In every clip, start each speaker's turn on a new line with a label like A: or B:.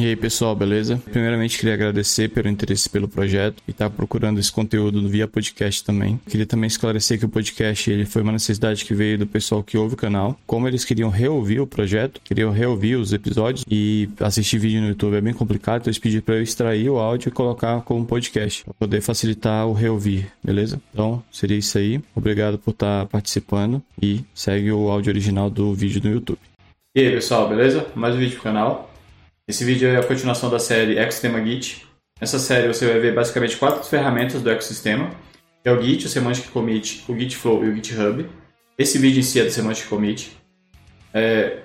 A: E aí pessoal, beleza? Primeiramente queria agradecer pelo interesse pelo projeto e estar tá procurando esse conteúdo via podcast também. Queria também esclarecer que o podcast ele foi uma necessidade que veio do pessoal que ouve o canal. Como eles queriam reouvir o projeto, queriam reouvir os episódios e assistir vídeo no YouTube é bem complicado, então eles pediram para eu extrair o áudio e colocar como podcast para poder facilitar o reouvir, beleza? Então seria isso aí. Obrigado por estar tá participando e segue o áudio original do vídeo no YouTube.
B: E aí pessoal, beleza? Mais um vídeo pro canal. Esse vídeo é a continuação da série Ecosistema Git. Nessa série você vai ver basicamente quatro ferramentas do ecossistema, que é o Git, o Semantic Commit, o Git Flow e o GitHub. Esse vídeo em si é do Semantic Commit. É,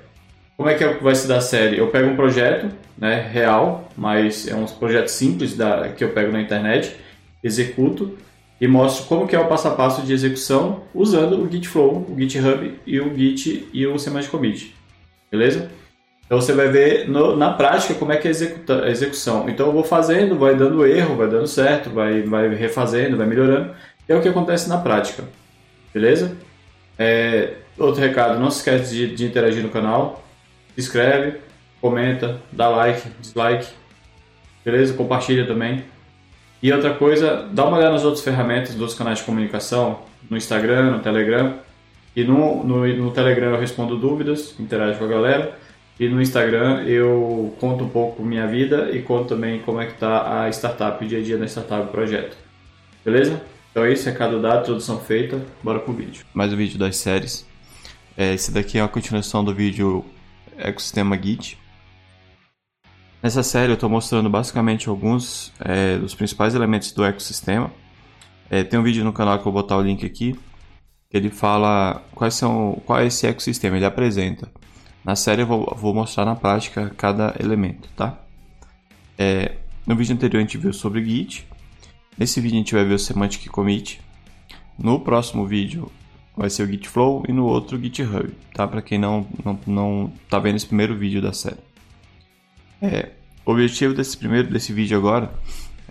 B: como é que vai se dar a série? Eu pego um projeto né, real, mas é um projeto simples da, que eu pego na internet, executo e mostro como que é o passo a passo de execução usando o Git Flow, o GitHub e o Git e o Semantic Commit. Beleza? Então você vai ver no, na prática como é que é a execução. Então eu vou fazendo, vai dando erro, vai dando certo, vai, vai refazendo, vai melhorando. É o que acontece na prática. Beleza? É, outro recado, não se esquece de, de interagir no canal. Se inscreve, comenta, dá like, dislike. Beleza? Compartilha também. E outra coisa, dá uma olhada nas outras ferramentas dos canais de comunicação, no Instagram, no Telegram. E no, no, no Telegram eu respondo dúvidas, interajo com a galera. E no Instagram eu conto um pouco minha vida e conto também como é que tá a startup, o dia a dia da startup, o projeto. Beleza? Então é isso, recado dado, introdução feita, bora pro vídeo.
A: Mais um vídeo das séries. É, esse daqui é a continuação do vídeo Ecossistema Git. Nessa série eu estou mostrando basicamente alguns é, dos principais elementos do ecossistema. É, tem um vídeo no canal que eu vou botar o link aqui, que ele fala quais são, qual é esse ecossistema, ele apresenta. Na série eu vou, vou mostrar na prática cada elemento, tá? É, no vídeo anterior a gente viu sobre Git. Nesse vídeo a gente vai ver o Semantic Commit. No próximo vídeo vai ser o Git Flow e no outro o GitHub, tá? Para quem não, não, não tá vendo esse primeiro vídeo da série. É, o objetivo desse primeiro desse vídeo agora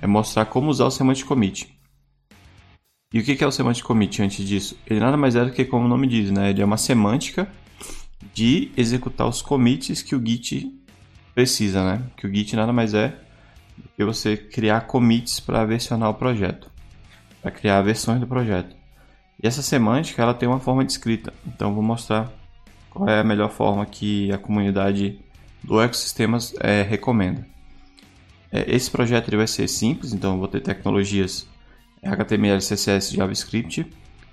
A: é mostrar como usar o Semantic Commit. E o que é o Semantic Commit antes disso? Ele nada mais é do que como o nome diz, né? Ele é uma semântica de executar os commits que o Git precisa, né? Que o Git nada mais é do que você criar commits para versionar o projeto, para criar versões do projeto. E essa semântica ela tem uma forma de escrita, então vou mostrar qual é a melhor forma que a comunidade do ecossistemas é, recomenda. É, esse projeto ele vai ser simples, então vou ter tecnologias HTML, CSS, JavaScript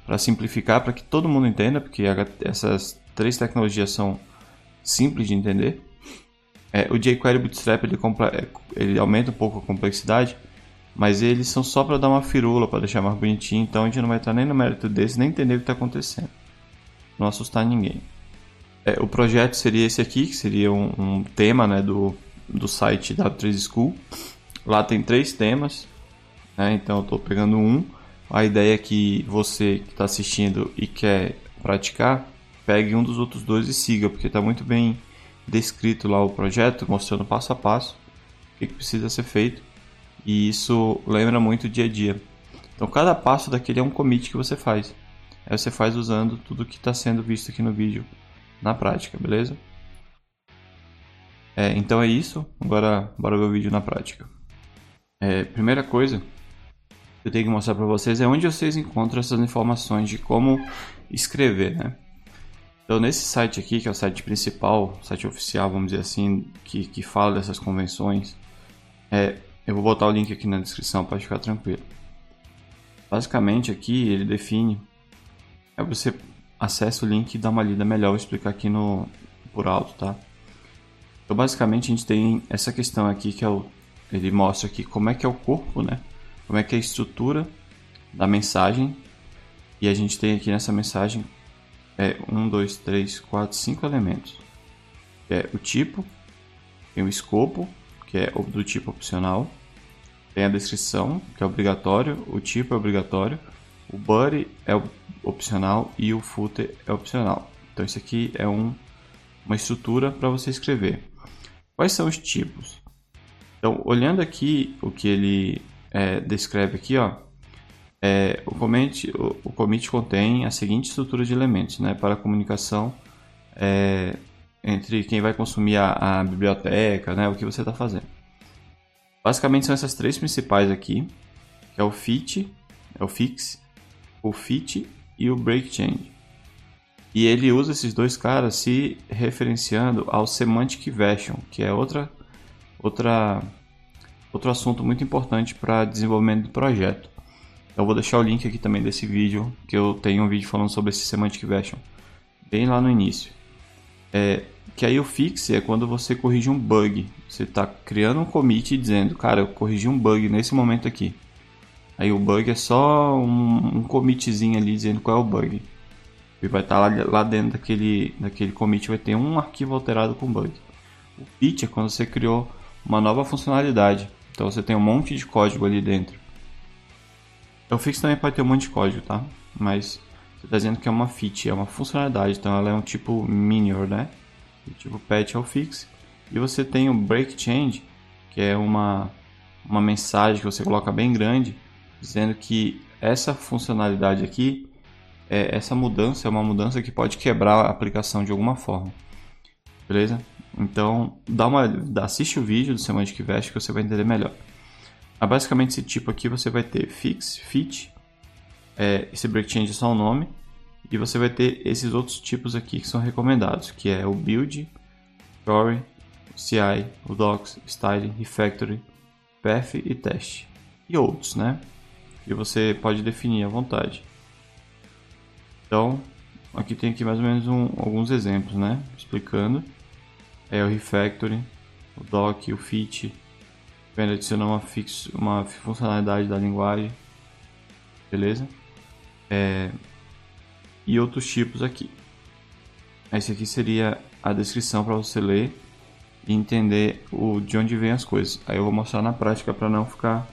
A: para simplificar, para que todo mundo entenda, porque essas três tecnologias são simples de entender. É, o jQuery Bootstrap ele, é, ele, aumenta um pouco a complexidade, mas eles são só para dar uma firula, para deixar mais bonitinho, então a gente não vai estar nem no mérito desse, nem entender o que está acontecendo. Não assustar ninguém. É, o projeto seria esse aqui, que seria um, um tema né, do, do site W3 School. Lá tem três temas, né, então eu estou pegando um. A ideia é que você que está assistindo e quer praticar, pegue um dos outros dois e siga, porque está muito bem descrito lá o projeto, mostrando passo a passo o que, precisa ser feito. E isso lembra muito o dia a dia. Então cada passo daquele é um commit que você faz. Aí você faz usando tudo que está sendo visto aqui no vídeo na prática, beleza? É, então é isso. Agora bora ver o vídeo na prática. É, primeira coisa que eu tenho que mostrar para vocês é onde vocês encontram essas informações de como escrever, né? Então, nesse site aqui, que é o site principal, site oficial, vamos dizer assim, que, que fala dessas convenções, é, eu vou botar o link aqui na descrição para ficar tranquilo. Basicamente, aqui ele define. É você acessa o link e dá uma lida melhor. Vou explicar aqui no por alto, tá? Então, basicamente, a gente tem essa questão aqui que é o, ele mostra aqui como é que é o corpo, né? Como é que é a estrutura da mensagem. E a gente tem aqui nessa mensagem é um, dois, três, quatro, cinco elementos. É o tipo, tem o escopo, que é do tipo opcional, tem a descrição, que é obrigatório, o tipo é obrigatório, o body é opcional e o footer é opcional. Então isso aqui é um, uma estrutura para você escrever. Quais são os tipos? Então, olhando aqui o que ele é, descreve aqui, ó, é, o, commit, o, o commit contém a seguinte estrutura de elementos, né? Para a comunicação, é, entre quem vai consumir a, a biblioteca, né, o que você está fazendo. Basicamente são essas três principais aqui, que é o fit, é o fix, o fit e o break change. E ele usa esses dois caras se referenciando ao semantic version, que é outra outra outro assunto muito importante para desenvolvimento do projeto. Eu vou deixar o link aqui também desse vídeo, que eu tenho um vídeo falando sobre esse semantic version, bem lá no início. É, que aí o fix é quando você corrige um bug. Você está criando um commit dizendo, cara, eu corrigi um bug nesse momento aqui. Aí o bug é só um, um commitzinho ali dizendo qual é o bug. E vai estar tá lá, lá dentro daquele, daquele commit, vai ter um arquivo alterado com bug. O fit é quando você criou uma nova funcionalidade. Então você tem um monte de código ali dentro. Então o fix também pode ter um monte de código, tá? Mas você está dizendo que é uma fit, é uma funcionalidade, então ela é um tipo minor, né? Tipo patch é o fix. E você tem o break change, que é uma, uma mensagem que você coloca bem grande, dizendo que essa funcionalidade aqui, é, essa mudança é uma mudança que pode quebrar a aplicação de alguma forma. Beleza? Então, dá uma, assiste o vídeo do Semantic Vest que você vai entender melhor. Ah, basicamente, esse tipo aqui você vai ter fix, fit, é, esse break change é só o nome, e você vai ter esses outros tipos aqui que são recomendados, que é o build, story, CI, o docs, style, refactory, path e test. E outros, né? Que você pode definir à vontade. Então, aqui tem aqui mais ou menos um, alguns exemplos, né? Explicando. É o refactory, o doc, o fit, vem adicionar uma, fix, uma funcionalidade da linguagem, beleza? É, e outros tipos aqui. Esse aqui seria a descrição para você ler e entender o, de onde vem as coisas. Aí eu vou mostrar na prática para não ficar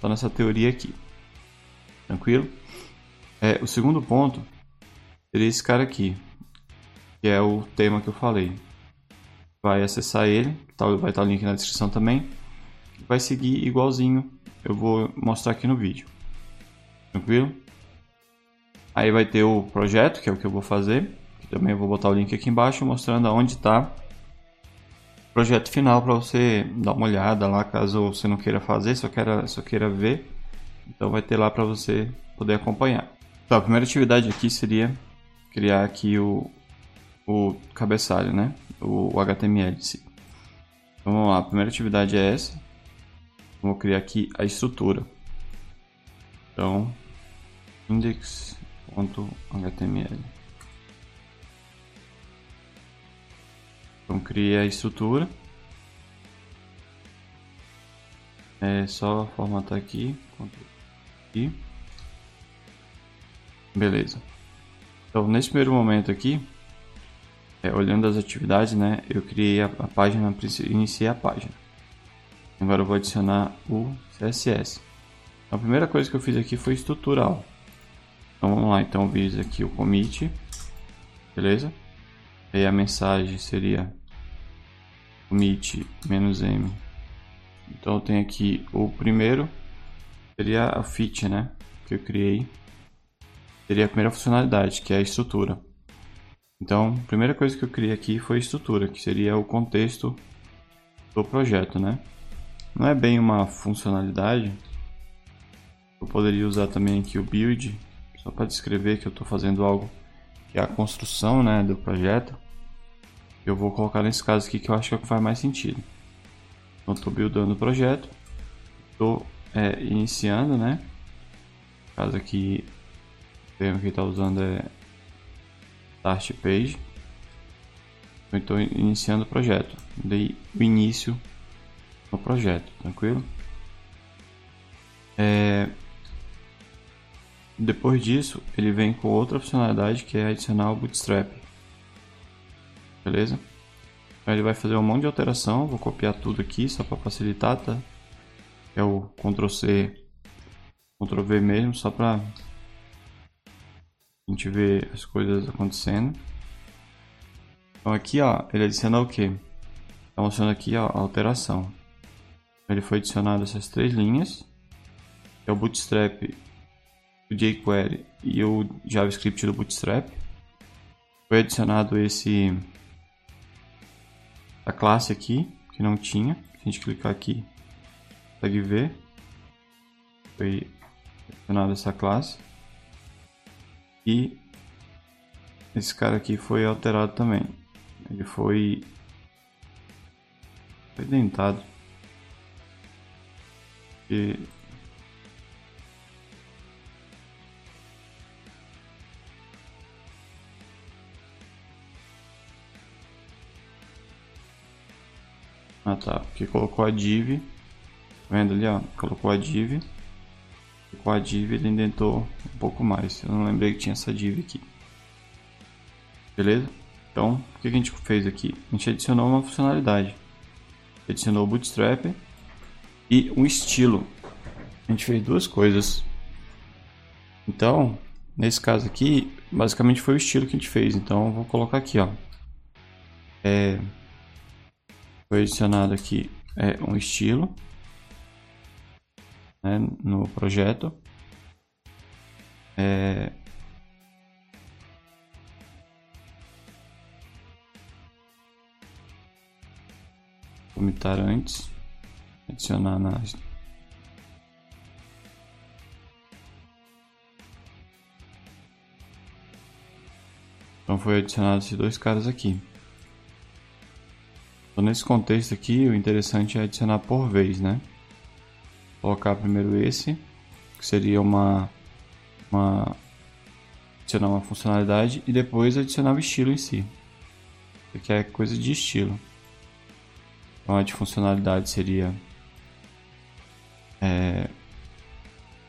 A: só nessa teoria aqui. Tranquilo? É, o segundo ponto seria esse cara aqui, que é o tema que eu falei. Vai acessar ele, tá, vai estar o link na descrição também. Vai seguir igualzinho eu vou mostrar aqui no vídeo. Tranquilo? Aí vai ter o projeto, que é o que eu vou fazer. Também vou botar o link aqui embaixo mostrando aonde está o projeto final para você dar uma olhada lá caso você não queira fazer, só queira, só queira ver. Então vai ter lá para você poder acompanhar. Então, a primeira atividade aqui seria criar aqui o, o cabeçalho, né? O, o HTML em si. Então vamos lá, a primeira atividade é essa. Vou criar aqui a estrutura. Então, index .html. Então criei a estrutura. É só formatar aqui, aqui. Beleza. Então nesse primeiro momento aqui, é, olhando as atividades, né, eu criei a, a página, iniciei a página. Agora eu vou adicionar o CSS. A primeira coisa que eu fiz aqui foi estrutural. Então vamos lá, então visa aqui o commit, beleza? Aí a mensagem seria commit "-m". Então eu tenho aqui o primeiro, seria a fit, né? Que eu criei. Seria a primeira funcionalidade, que é a estrutura. Então, a primeira coisa que eu criei aqui foi a estrutura, que seria o contexto do projeto, né? Não é bem uma funcionalidade. Eu poderia usar também aqui o build, só para descrever que eu estou fazendo algo que é a construção né, do projeto. Eu vou colocar nesse caso aqui que eu acho que é faz mais sentido. Então estou buildando o projeto, estou é, iniciando, né? No caso aqui, o termo que está usando é Start Page. Então estou iniciando o projeto, dei o início no projeto, tranquilo? É, depois disso, ele vem com outra funcionalidade que é adicionar o Bootstrap. Beleza? Então ele vai fazer um monte de alteração, vou copiar tudo aqui só para facilitar, tá? É o Ctrl C, Ctrl V mesmo, só para a gente ver as coisas acontecendo. Então aqui, ó, ele adiciona o que? Está mostrando aqui ó, a alteração. Ele foi adicionado essas três linhas. É o Bootstrap o jQuery e o JavaScript do Bootstrap. Foi adicionado esse a classe aqui, que não tinha. Se a gente clicar aqui, consegue ver. Foi adicionada essa classe. E esse cara aqui foi alterado também. Ele foi, foi dentado. E Ah tá, porque colocou a div, tá vendo ali ó, colocou a div, com a div ele indentou um pouco mais, eu não lembrei que tinha essa div aqui. Beleza? Então, o que a gente fez aqui? A gente adicionou uma funcionalidade. Adicionou o Bootstrap e um estilo. A gente fez duas coisas. Então, nesse caso aqui, basicamente foi o estilo que a gente fez. Então, vou colocar aqui, ó. É, foi adicionado aqui é, um estilo né, no projeto. É, comitar antes, adicionar na Então foi adicionado esses dois caras aqui. Então, nesse contexto aqui, o interessante é adicionar por vez, né? Colocar primeiro esse, que seria uma, uma adicionar uma funcionalidade e depois adicionar o estilo em si. Isso aqui é coisa de estilo. Então a de funcionalidade seria é,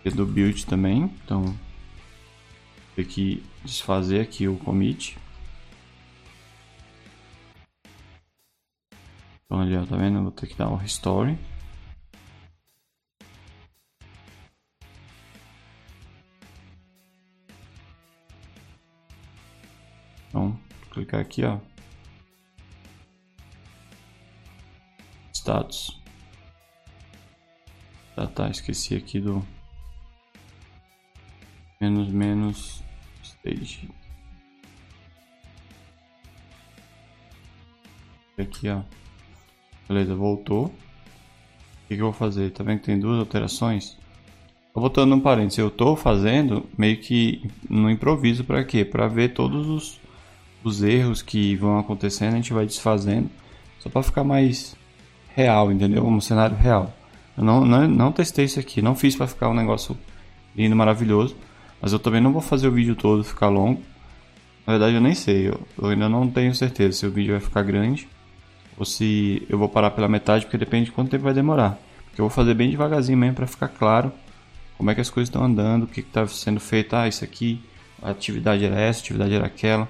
A: do build também. Então tem que desfazer aqui o commit Então ali, ó, tá vendo? Vou ter que dar o restore. Então, clicar aqui, ó. Status. Ah, tá, esqueci aqui do menos menos stage. Aqui, ó. Beleza, voltou. O que, que eu vou fazer? Tá vendo que tem duas alterações? Tô botando um parênteses, eu tô fazendo meio que no improviso para quê? Para ver todos os, os erros que vão acontecendo, a gente vai desfazendo, só para ficar mais real, entendeu? Um cenário real. Eu não, não, não testei isso aqui, não fiz para ficar um negócio lindo, maravilhoso, mas eu também não vou fazer o vídeo todo ficar longo. Na verdade eu nem sei, eu, eu ainda não tenho certeza se o vídeo vai ficar grande ou se eu vou parar pela metade, porque depende de quanto tempo vai demorar. Porque eu vou fazer bem devagarzinho mesmo para ficar claro como é que as coisas estão andando, o que está sendo feito. Ah, isso aqui, a atividade era essa, a atividade era aquela.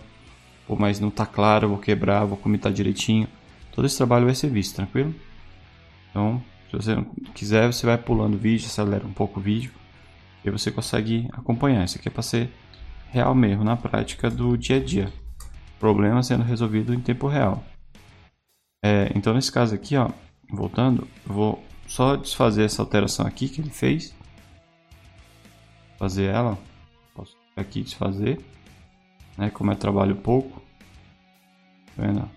A: Pô, mas não está claro, vou quebrar, vou comentar direitinho. Todo esse trabalho vai ser visto, tranquilo? Então, se você quiser, você vai pulando o vídeo, acelera um pouco o vídeo e você consegue acompanhar. Isso aqui é para ser real mesmo, na prática do dia a dia. Problema sendo resolvido em tempo real. É, então nesse caso aqui, ó, voltando, vou só desfazer essa alteração aqui que ele fez. Fazer ela. Posso aqui desfazer. Né, como é trabalho pouco. Tá vendo?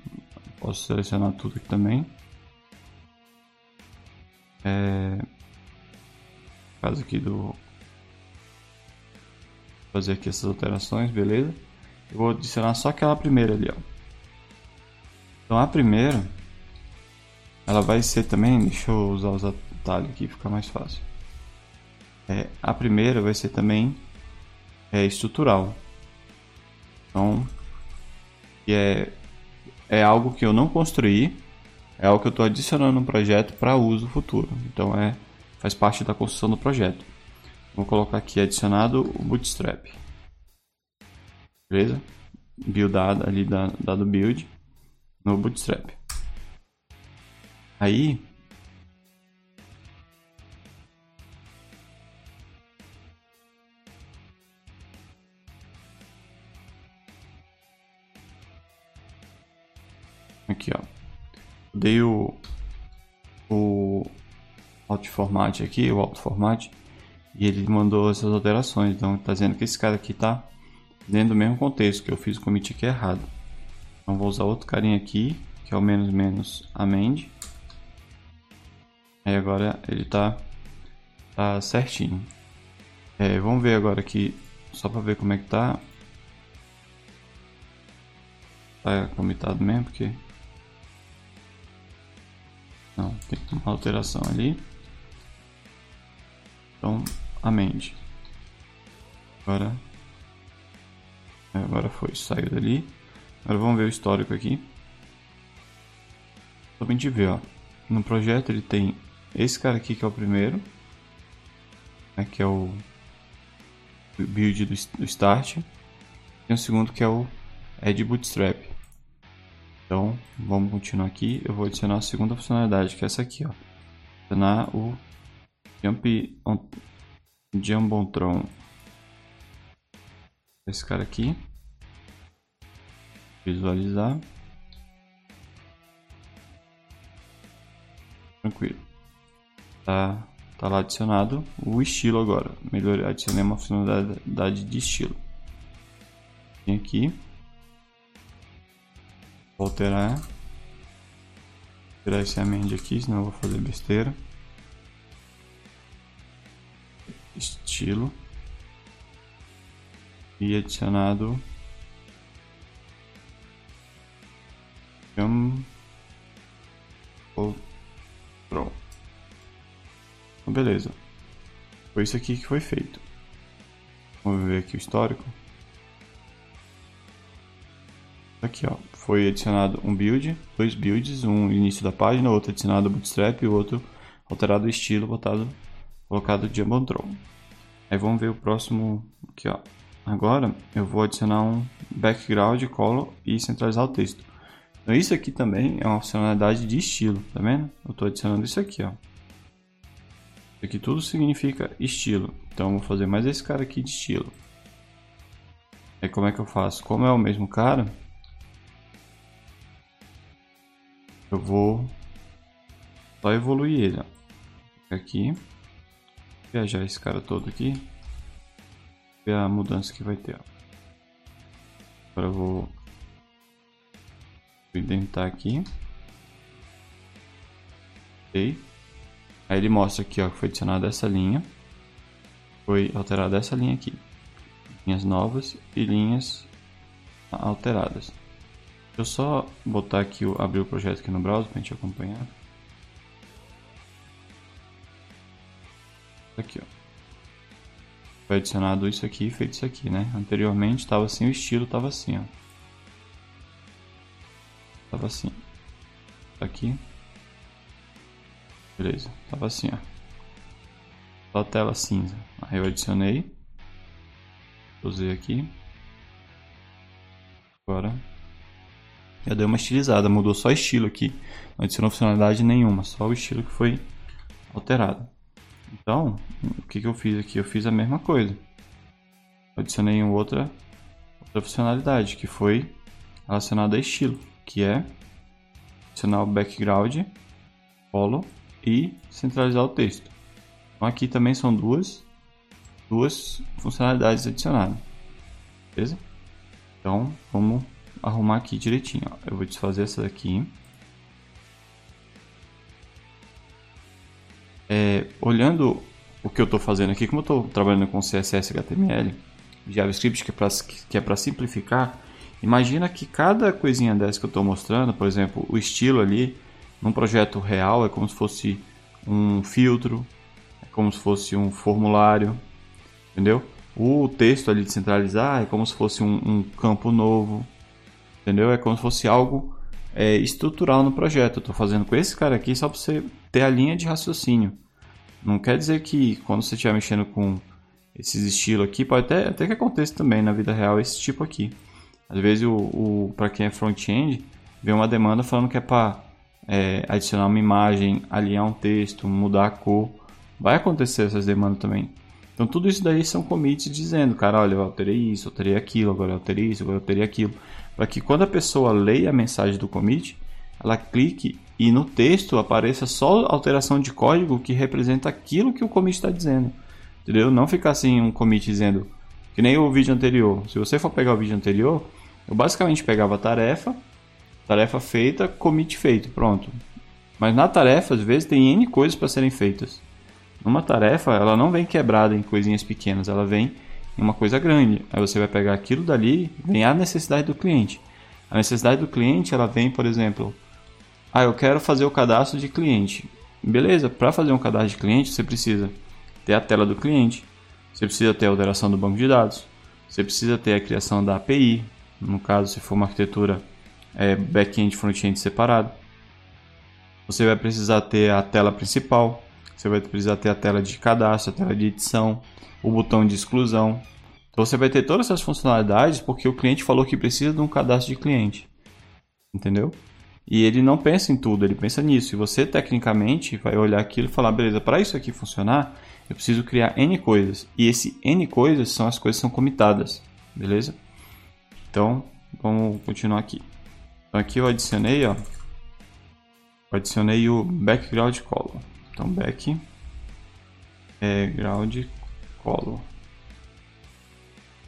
A: Posso selecionar tudo aqui também. É, caso aqui do fazer aqui essas alterações, beleza? Eu vou adicionar só aquela primeira ali, ó. Então a primeira, ela vai ser também, deixa eu usar os atalhos aqui, fica mais fácil. É, a primeira vai ser também é, estrutural. Então, é, é algo que eu não construí, é algo que eu estou adicionando no projeto para uso futuro. Então, é, faz parte da construção do projeto. Vou colocar aqui adicionado o Bootstrap. Beleza? Buildado ali dado build no Bootstrap. Aí dei o o format aqui, o auto format e ele mandou essas alterações. Então tá dizendo que esse cara aqui tá dentro do mesmo contexto que eu fiz o commit aqui errado. Então vou usar outro carinha aqui, que é o menos menos amend. Aí agora ele tá, tá certinho. É, vamos ver agora aqui, só para ver como é que tá. Tá comitado mesmo, porque... Não, tem uma alteração ali. Então, amende. Agora... Agora foi, saiu dali. Agora vamos ver o histórico aqui. Só pra gente ver, ó. No projeto ele tem esse cara aqui que é o primeiro. Né, que é o build do, start. E o segundo que é o Add Bootstrap. Então, vamos continuar aqui. Eu vou adicionar a segunda funcionalidade, que é essa aqui, ó. Adicionar o Jump on, Jumbotron. Esse cara aqui. Visualizar. Tranquilo. Tá, tá lá adicionado o estilo agora. Melhor adicionei uma funcionalidade de estilo. Vem aqui. Vou alterar. Tirar esse amend aqui, senão eu vou fazer besteira. Estilo. E adicionado. Pronto. Então, beleza. Foi isso aqui que foi feito. Vamos ver aqui o histórico. Aqui, ó, foi adicionado um build, dois builds, um início da página, outro adicionado bootstrap e outro alterado o estilo, botado, colocado Jumbotron. Aí vamos ver o próximo aqui, ó. Agora eu vou adicionar um background, color e centralizar o texto. Então isso aqui também é uma funcionalidade de estilo, tá vendo? Eu estou adicionando isso aqui, ó. Isso aqui tudo significa estilo. Então vou fazer mais esse cara aqui de estilo. Aí como é que eu faço? Como é o mesmo cara, eu vou só evoluir ele. Ó. Aqui. Viajar esse cara todo aqui. Ver a mudança que vai ter. Ó. Agora eu vou indentar aqui. Aí ele mostra aqui ó, que foi adicionada essa linha. Foi alterada essa linha aqui. Linhas novas e linhas alteradas. Deixa eu só botar aqui, abrir o projeto aqui no browser para a gente acompanhar. Aqui, ó. Foi adicionado isso aqui e feito isso aqui, né? Anteriormente estava assim, o estilo estava assim, ó. Tava assim. Aqui. Beleza, tava assim, ó. Só tela cinza. Aí eu adicionei. Usei aqui. Agora já deu uma estilizada, mudou só estilo aqui. Não adicionou funcionalidade nenhuma, só o estilo que foi alterado. Então, o que, que eu fiz aqui? Eu fiz a mesma coisa. Adicionei outra, outra funcionalidade que foi relacionada a estilo, que é adicionar o background, follow e centralizar o texto. Então aqui também são duas, duas funcionalidades adicionadas. Beleza? Então vamos arrumar aqui direitinho. Ó. Eu vou desfazer essa daqui. É, olhando o que eu estou fazendo aqui, como eu estou trabalhando com CSS HTML, JavaScript, que é para é simplificar, imagina que cada coisinha dessa que eu estou mostrando, por exemplo, o estilo ali, num projeto real, é como se fosse um filtro, é como se fosse um formulário, entendeu? O texto ali de centralizar é como se fosse um, um campo novo, entendeu? É como se fosse algo é, estrutural no projeto. Eu estou fazendo com esse cara aqui só para você ter a linha de raciocínio. Não quer dizer que quando você estiver mexendo com esses estilos aqui, pode até, até que aconteça também na vida real esse tipo aqui. Às vezes, o, o para quem é front-end, vem uma demanda falando que é para é, adicionar uma imagem, alinhar um texto, mudar a cor. Vai acontecer essas demandas também. Então, tudo isso daí são commits dizendo, cara, olha, eu alterei isso, alterei aquilo, agora eu alterei isso, agora eu alterei aquilo para que quando a pessoa leia a mensagem do commit, ela clique e no texto apareça só alteração de código que representa aquilo que o commit está dizendo. Entendeu? Não ficar assim um commit dizendo que nem o vídeo anterior. Se você for pegar o vídeo anterior, eu basicamente pegava a tarefa, Tarefa feita, commit feito, pronto. Mas na tarefa, às vezes, tem N coisas para serem feitas. Numa tarefa, ela não vem quebrada em coisinhas pequenas, ela vem uma coisa grande. Aí você vai pegar aquilo dali, vem a necessidade do cliente. A necessidade do cliente, ela vem, por exemplo, ah, eu quero fazer o cadastro de cliente. Beleza, para fazer um cadastro de cliente, você precisa ter a tela do cliente, você precisa ter a alteração do banco de dados, você precisa ter a criação da API, no caso, se for uma arquitetura é, back-end e front-end separado. Você vai precisar ter a tela principal, você vai precisar ter a tela de cadastro, a tela de edição, o botão de exclusão. Então você vai ter todas essas funcionalidades porque o cliente falou que precisa de um cadastro de cliente. Entendeu? E ele não pensa em tudo, ele pensa nisso. E você, tecnicamente, vai olhar aquilo e falar: beleza, para isso aqui funcionar, eu preciso criar N coisas. E esse N coisas são as coisas que são comitadas, beleza? Então, vamos continuar aqui. Então, aqui eu adicionei, ó. Adicionei o background color. Então, back é ground color.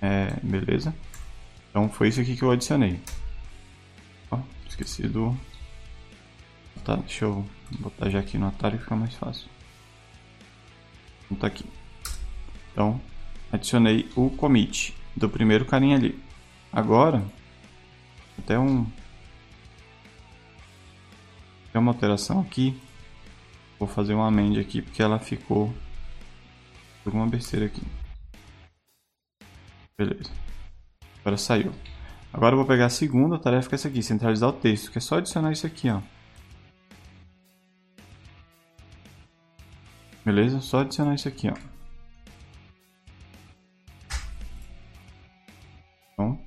A: É, beleza? Então, foi isso aqui que eu adicionei. Ó, esqueci do... Tá, deixa eu botar já aqui no atalho que fica mais fácil. Então, tá aqui. Então, adicionei o commit do primeiro carinha ali. Agora, até um... Tem uma alteração aqui. Vou fazer uma amend aqui porque ela ficou alguma besteira aqui. Beleza. Agora saiu. Agora eu vou pegar a segunda tarefa que é essa aqui, centralizar o texto, que é só adicionar isso aqui, ó. Beleza? Só adicionar isso aqui, ó. Então,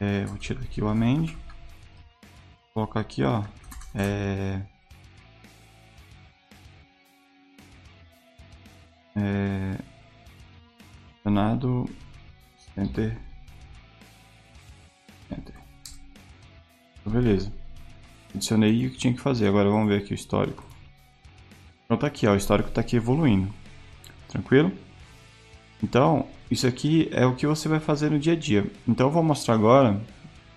A: é, vou tirar aqui o amend. Colocar aqui, ó. É, é, enter enter então, beleza. Adicionei o que tinha que fazer. Agora vamos ver aqui o histórico. Então tá aqui ó, o histórico está aqui evoluindo. Tranquilo? Então isso aqui é o que você vai fazer no dia a dia. Então eu vou mostrar agora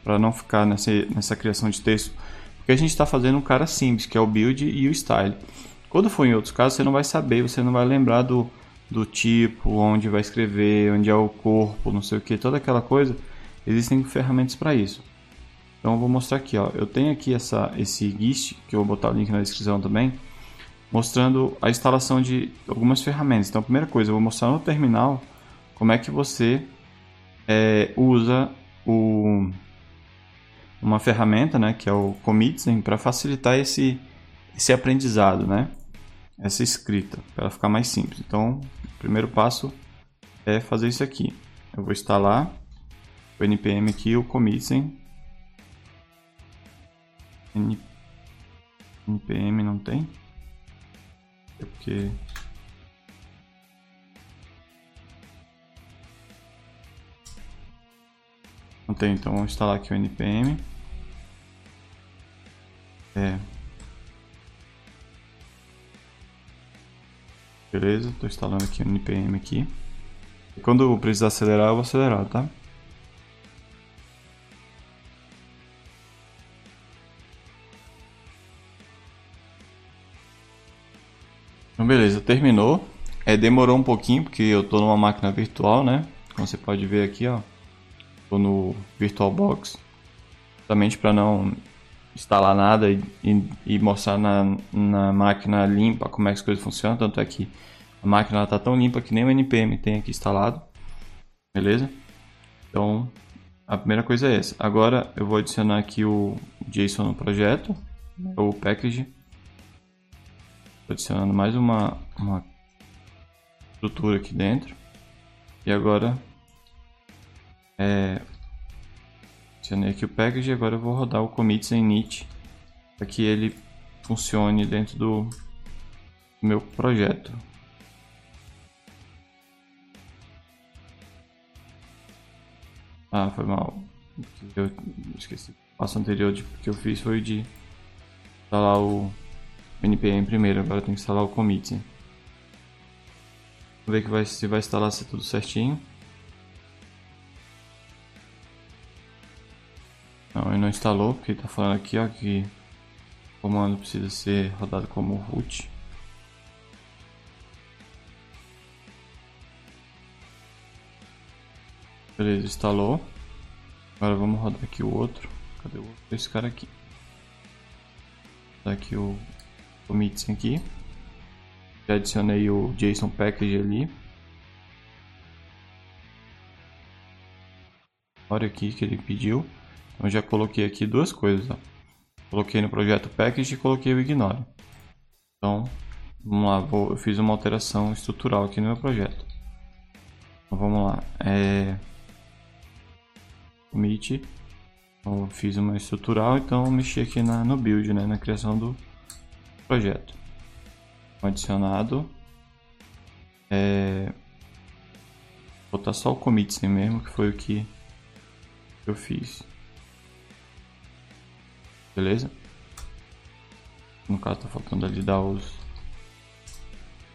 A: para não ficar nessa, nessa criação de texto porque a gente está fazendo um cara simples que é o build e o style quando for em outros casos, você não vai saber, você não vai lembrar do, do tipo, onde vai escrever, onde é o corpo, não sei o que, toda aquela coisa. Existem ferramentas para isso. Então eu vou mostrar aqui, ó. Eu tenho aqui essa, esse GIST, que eu vou botar o link na descrição também, mostrando a instalação de algumas ferramentas. Então a primeira coisa, eu vou mostrar no terminal como é que você é, usa o, uma ferramenta, né, que é o Commitsem, para facilitar esse, esse aprendizado, né? Essa escrita, para ela ficar mais simples. Então, o primeiro passo é fazer isso aqui. Eu vou instalar o npm aqui, o commitsem. npm não tem? É porque não tem, então vamos instalar aqui o npm. É, Beleza, estou instalando aqui o NPM aqui. Quando precisar acelerar, eu vou acelerar, tá? Então beleza, terminou. É, demorou um pouquinho porque eu estou numa máquina virtual, né? Como você pode ver aqui, ó. Estou no VirtualBox. Justamente para não instalar nada e, e, mostrar na, na máquina limpa como é que as coisas funcionam. Tanto é que a máquina está tão limpa que nem o NPM tem aqui instalado. Beleza? Então, a primeira coisa é essa. Agora eu vou adicionar aqui o JSON no projeto, ou package. Estou adicionando mais uma, uma estrutura aqui dentro. E agora é, Adicionei aqui o package e agora eu vou rodar o commits em init para que ele funcione dentro do meu projeto. Ah, foi mal. Eu esqueci. O passo anterior de, que eu fiz foi de instalar o npm primeiro, agora eu tenho que instalar o commit. Vamos ver que vai, se vai instalar se tudo certinho. Não instalou, porque está falando aqui ó, que o comando precisa ser rodado como root. Beleza, instalou. Agora vamos rodar aqui o outro. Cadê o outro? Esse cara aqui. Tá aqui o commits aqui. Já adicionei o JSON package ali. Olha aqui que ele pediu. Então já coloquei aqui duas coisas. Ó. Coloquei no projeto package e coloquei o ignore. Então, vamos lá. Vou, eu fiz uma alteração estrutural aqui no meu projeto. Então vamos lá. É... Commit. Eu fiz uma estrutural, então mexi aqui na, no build, né, na criação do projeto. Adicionado. É... Vou botar só o commit mesmo, que foi o que eu fiz. Beleza? No caso tá faltando ali dar os...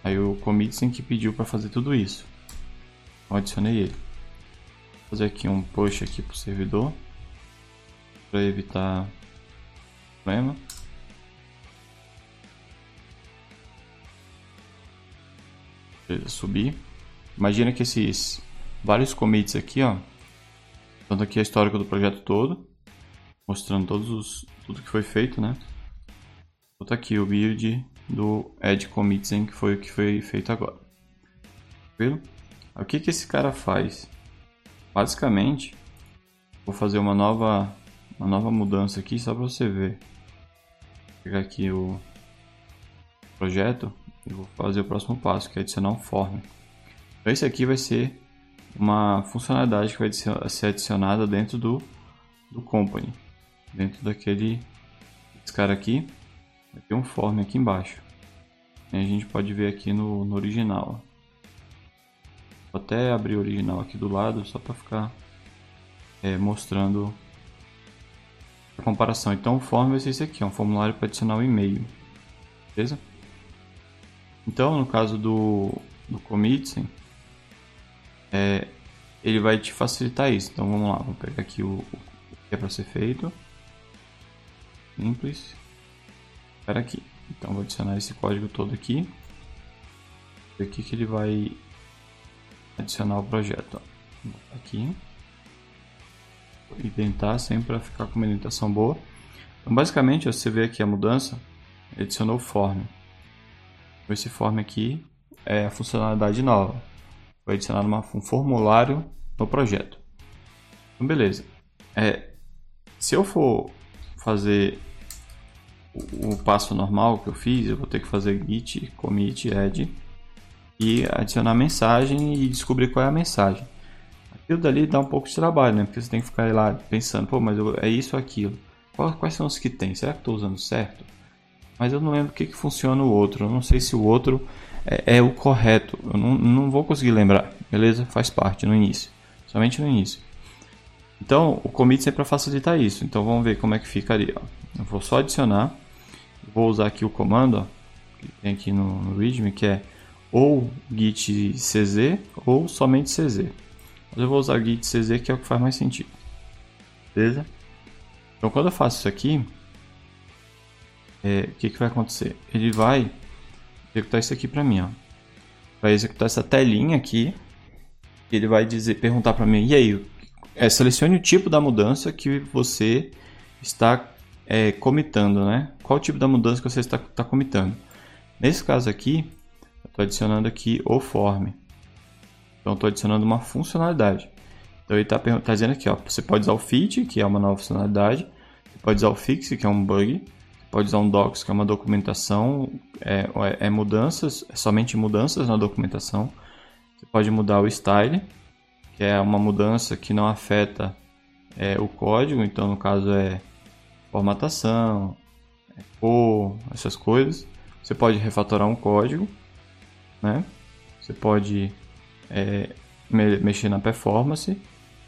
A: Aí o commit sem que pediu para fazer tudo isso. Eu adicionei ele. Vou fazer aqui um push aqui pro servidor. Para evitar problema. Beleza, subir. Imagina que esses vários commits aqui, ó, Dando aqui a histórico do projeto todo, mostrando todos os, tudo que foi feito, né? Vou aqui o build do add commits, que foi o que foi feito agora. Tranquilo? O que, que esse cara faz? Basicamente, vou fazer uma nova, uma nova mudança aqui só para você ver. Vou pegar aqui o projeto e vou fazer o próximo passo, que é adicionar um form. Então esse aqui vai ser uma funcionalidade que vai ser adicionada dentro do, do company. Dentro daquele esse cara aqui, vai ter um form aqui embaixo. E a gente pode ver aqui no, no original. Vou até abrir o original aqui do lado, só para ficar é, mostrando a comparação. Então o form vai ser esse aqui, é um formulário para adicionar o e-mail. Beleza? Então no caso do, do commit, é, ele vai te facilitar isso. Então vamos lá, vou pegar aqui o, o que é para ser feito. Simples. Espera aqui. Então vou adicionar esse código todo aqui. Aqui que ele vai adicionar o projeto. Aqui. E tentar sempre para ficar com uma indentação boa. Então basicamente você vê aqui a mudança. Adicionou o form. Esse form aqui é a funcionalidade nova foi adicionado uma, um formulário no projeto. Então, beleza. É, se eu for fazer o, passo normal que eu fiz, eu vou ter que fazer git, commit, add e adicionar mensagem e descobrir qual é a mensagem. Aquilo dali dá um pouco de trabalho, né? Porque você tem que ficar lá pensando, pô, mas eu, é isso ou aquilo. Quais, quais são os que tem? Será que estou usando certo? Mas eu não lembro o que, que funciona o outro. Eu não sei se o outro é, é o correto. Eu não, não vou conseguir lembrar, beleza? Faz parte no início, somente no início. Então, o commit é para facilitar isso. Então, vamos ver como é que ficaria. Eu vou só adicionar. Vou usar aqui o comando ó, que tem aqui no, no readme, que é ou git cz ou somente cz. Mas eu vou usar git cz, que é o que faz mais sentido. Beleza? Então, quando eu faço isso aqui, é, o que, que vai acontecer? Ele vai executar isso aqui para mim, ó. Vai executar essa telinha aqui. Ele vai dizer, perguntar para mim, e aí, é, selecione o tipo da mudança que você está é, comitando, né? Qual tipo da mudança que você está, está comitando? Nesse caso aqui, estou adicionando aqui o form. Então, estou adicionando uma funcionalidade. Então, ele está tá dizendo aqui, ó, você pode usar o fit, que é uma nova funcionalidade. Você pode usar o fix, que é um bug pode usar um docs, que é uma documentação, é, é, é mudanças, é somente mudanças na documentação. Você pode mudar o style, que é uma mudança que não afeta é, o código, então no caso é formatação, é cor, essas coisas. Você pode refatorar um código, né? Você pode é, me mexer na performance,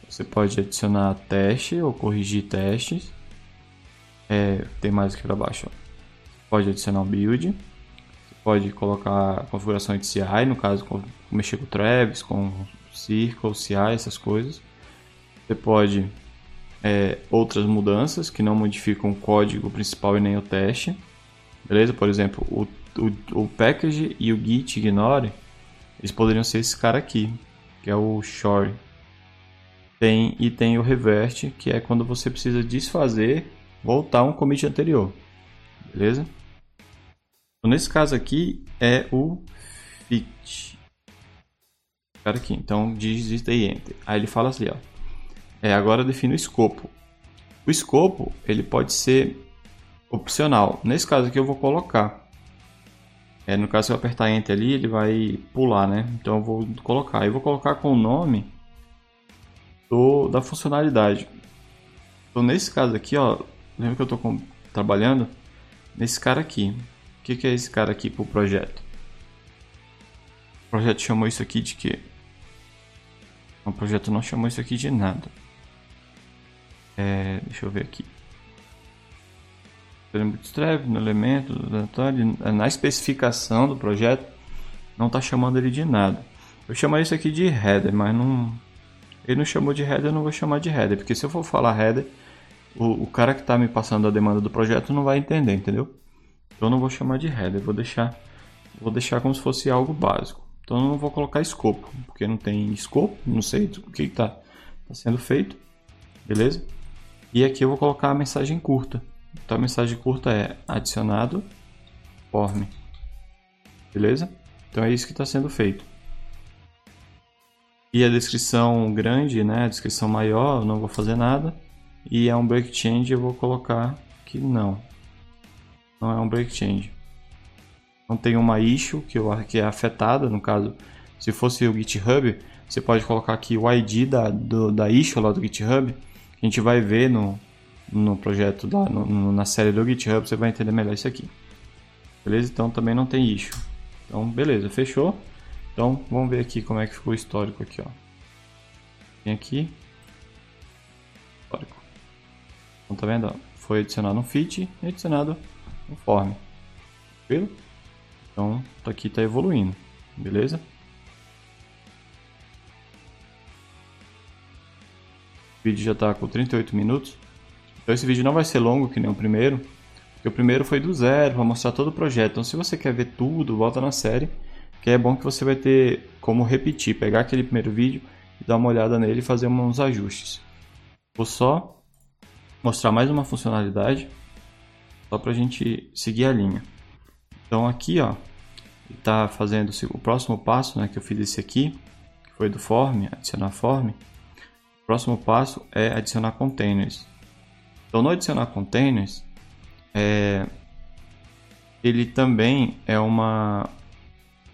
A: você pode adicionar teste ou corrigir testes é, tem mais aqui para baixo. Pode adicionar um build. Pode colocar configuração de CI, no caso, mexer com Travis, com Circle, CI, essas coisas. Você pode é, outras mudanças que não modificam o código principal e nem o teste. Beleza? Por exemplo, o, o, o package e o git ignore, eles poderiam ser esse cara aqui, que é o shore. Tem, e tem o revert, que é quando você precisa desfazer, voltar um commit anterior. Beleza? Então, nesse caso aqui é o fit. Cara aqui, então digita e enter. Aí ele fala assim, ó. É, agora define o escopo. O escopo, ele pode ser opcional. Nesse caso aqui eu vou colocar. É, no caso se eu apertar Enter ali, ele vai pular, né? Então eu vou colocar. Eu vou colocar com o nome do, da funcionalidade. Então nesse caso aqui, ó, lembra que eu estou trabalhando nesse cara aqui. O que, que é esse cara aqui para o projeto? O projeto chamou isso aqui de quê? O projeto não chamou isso aqui de nada. É, deixa eu ver aqui. Bootstrap, no elemento, na especificação do projeto, não está chamando ele de nada. Eu chamo isso aqui de header, mas não. Ele não chamou de header, eu não vou chamar de header, porque se eu for falar header, o, o cara que está me passando a demanda do projeto não vai entender, entendeu? Então eu não vou chamar de header, vou deixar, vou deixar como se fosse algo básico. Então eu não vou colocar escopo, porque não tem escopo, não sei o que está tá sendo feito, beleza? E aqui eu vou colocar a mensagem curta. Então a mensagem curta é adicionado form. Beleza? Então é isso que está sendo feito. E a descrição grande, né? A descrição maior, eu não vou fazer nada. E é um break change, eu vou colocar que não. Não é um break change. Não tem uma issue que, que é afetada, no caso, se fosse o GitHub, você pode colocar aqui o ID da, do, da issue lá do GitHub a gente vai ver no, no projeto, lá, no, na série do GitHub, você vai entender melhor isso aqui. Beleza? Então também não tem issue. Então, beleza, fechou. Então, vamos ver aqui como é que ficou o histórico aqui, ó. Tem aqui. Histórico. Então, tá vendo? Foi adicionado um fit e adicionado um form. Tranquilo? Então, tá aqui tá evoluindo. Beleza? O vídeo já está com 38 minutos. Então esse vídeo não vai ser longo que nem o primeiro, porque o primeiro foi do zero, para mostrar todo o projeto. Então se você quer ver tudo, volta na série, que é bom que você vai ter como repetir, pegar aquele primeiro vídeo e dar uma olhada nele e fazer uns ajustes. Vou só mostrar mais uma funcionalidade, só para a gente seguir a linha. Então aqui, ó, está fazendo o próximo passo, né, que eu fiz esse aqui, que foi do form, adicionar form. O próximo passo é adicionar containers. Então, no adicionar containers, é, ele também é uma.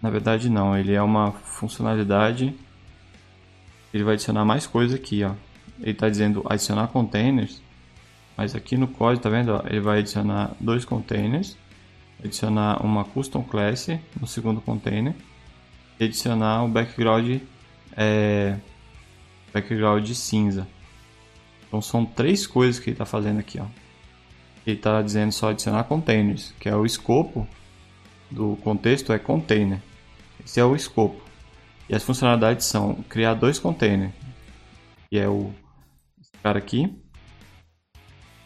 A: Na verdade, não, ele é uma funcionalidade. Ele vai adicionar mais coisa aqui, ó. Ele está dizendo adicionar containers, mas aqui no código, tá vendo? Ó, ele vai adicionar dois containers, adicionar uma custom class no segundo container, e adicionar um background é, background cinza. Então são três coisas que ele está fazendo aqui. Ó. Ele está dizendo só adicionar containers, que é o escopo do contexto é container. Esse é o escopo. E as funcionalidades são criar dois containers. Que é o esse cara aqui.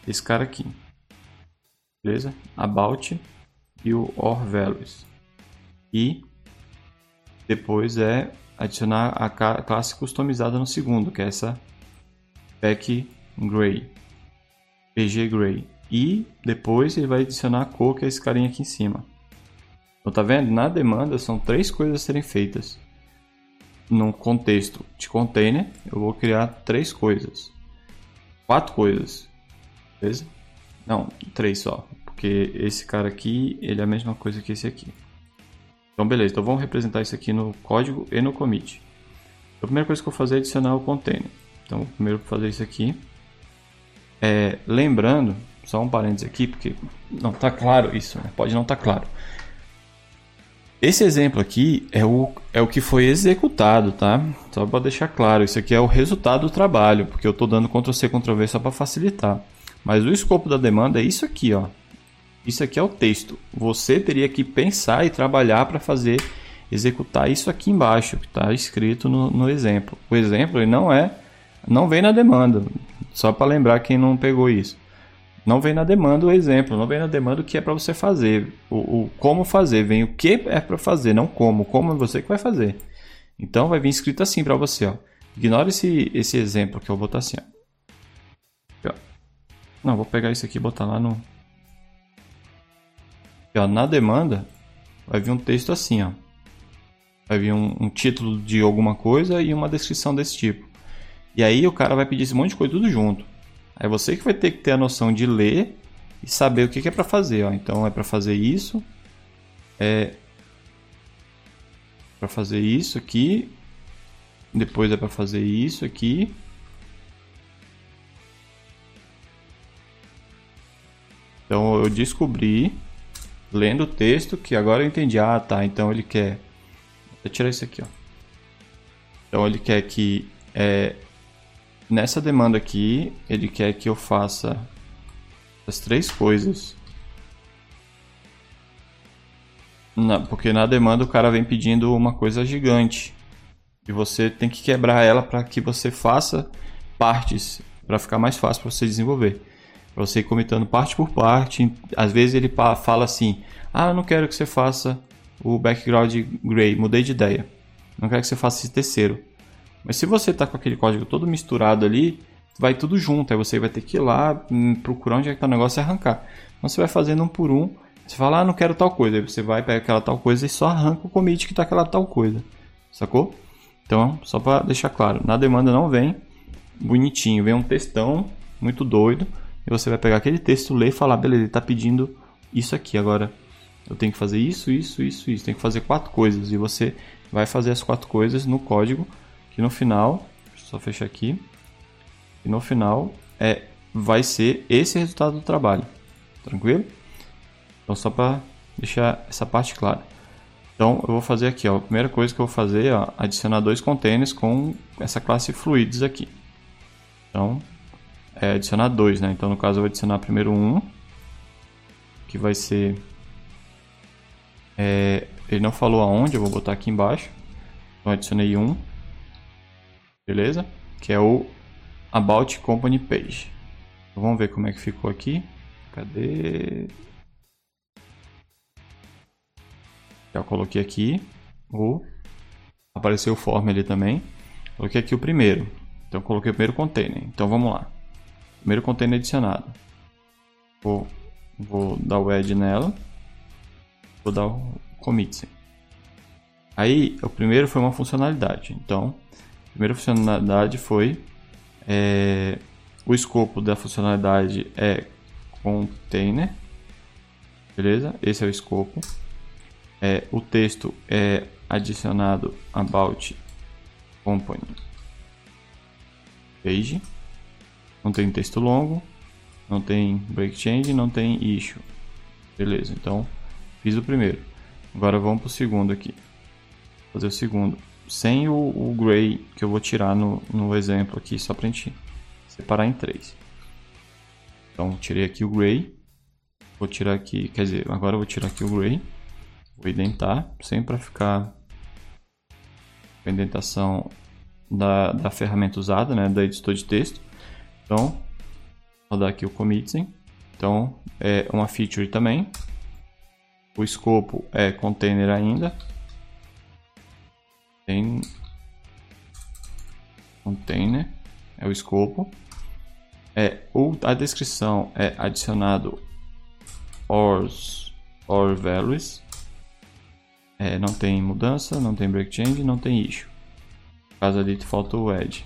A: Esse cara aqui. Beleza? About e o or values. E depois é adicionar a classe customizada no segundo, que é essa pack gray, pg gray. E depois ele vai adicionar a cor, que é esse carinha aqui em cima. Então tá vendo? Na demanda são três coisas a serem feitas. Num contexto de container, eu vou criar três coisas. Quatro coisas. Beleza? Não, três só. Porque esse cara aqui, ele é a mesma coisa que esse aqui. Então, beleza. Então, vamos representar isso aqui no código e no commit. Então, a primeira coisa que eu vou fazer é adicionar o container. Então, primeiro vou fazer isso aqui. É, lembrando, só um parênteses aqui, porque não está claro isso, né? pode não estar tá claro. Esse exemplo aqui é o, é o que foi executado, tá? Só para deixar claro, isso aqui é o resultado do trabalho, porque eu estou dando Ctrl-C, Ctrl-V só para facilitar. Mas o escopo da demanda é isso aqui, ó. Isso aqui é o texto. Você teria que pensar e trabalhar para fazer, executar isso aqui embaixo, que está escrito no, no, exemplo. O exemplo ele não é Não vem na demanda. Só para lembrar quem não pegou isso. Não vem na demanda o exemplo, não vem na demanda o que é para você fazer, o, o, como fazer, vem o que é para fazer, não como, como é você que vai fazer. Então vai vir escrito assim para você, ó. Ignora esse, esse exemplo que eu vou botar assim, ó. Não, vou pegar isso aqui e botar lá no. Na demanda vai vir um texto assim, ó. Vai vir um, um título de alguma coisa e uma descrição desse tipo. E aí o cara vai pedir esse monte de coisa tudo junto. Aí você que vai ter que ter a noção de ler e saber o que, é para fazer. Ó. Então é para fazer isso, é para fazer isso aqui, depois é para fazer isso aqui. Então eu descobri lendo o texto que agora eu entendi. Ah, tá. Então ele quer. Vou tirar isso aqui, ó. Então ele quer que é, nessa demanda aqui, ele quer que eu faça as três coisas. Na, porque na demanda o cara vem pedindo uma coisa gigante. E você tem que quebrar ela para que você faça partes, para ficar mais fácil para você desenvolver. Para você ir comitando parte por parte. Às vezes ele fala assim: Ah, eu não quero que você faça o background gray, mudei de ideia. Não quero que você faça esse terceiro. Mas se você tá com aquele código todo misturado ali, vai tudo junto. Aí você vai ter que ir lá hum, procurar onde é que tá o negócio e arrancar. Então você vai fazendo um por um. Você fala, ah, não quero tal coisa. Aí você vai, pega aquela tal coisa e só arranca o commit que tá aquela tal coisa. Sacou? Então, só para deixar claro, na demanda não vem bonitinho, vem um textão muito doido. E você vai pegar aquele texto, ler e falar, beleza, ele tá pedindo isso aqui. Agora, eu tenho que fazer isso, isso, isso, isso. Tem que fazer quatro coisas. E você vai fazer as quatro coisas no código que no final, deixa eu só fechar aqui, e no final é, vai ser esse resultado do trabalho, tranquilo? Então só para deixar essa parte clara. Então eu vou fazer aqui, ó, a primeira coisa que eu vou fazer é adicionar dois containers com essa classe fluids aqui. Então é adicionar dois, né? Então no caso eu vou adicionar primeiro um, que vai ser é, ele não falou aonde, eu vou botar aqui embaixo. Então adicionei um beleza? Que é o About Company Page. Então, vamos ver como é que ficou aqui. Cadê? Já coloquei aqui o apareceu o form ali também. Coloquei aqui o primeiro. Então coloquei o primeiro container. Então vamos lá. Primeiro container adicionado. Vou, vou dar o add nela. Vou dar o commit. Aí o primeiro foi uma funcionalidade. Então primeira funcionalidade foi é, o escopo da funcionalidade é container, beleza? Esse é o escopo. É, o texto é adicionado about company page. Não tem texto longo, não tem break change, não tem issue. Beleza, então fiz o primeiro. Agora vamos para o segundo aqui. Fazer o segundo sem o, o gray que eu vou tirar no, no exemplo aqui, só para a gente separar em três. Então, tirei aqui o gray, vou tirar aqui, quer dizer, agora eu vou tirar aqui o gray, vou indentar, sempre para ficar com a indentação da, da ferramenta usada, né, da editor de texto. Então, vou dar aqui o committing. Então, é uma feature também. O escopo é container ainda, tem container é o escopo. É, ou a descrição é adicionado ors or values. É, não tem mudança, não tem break change, não tem issue. Caso ali falta o add.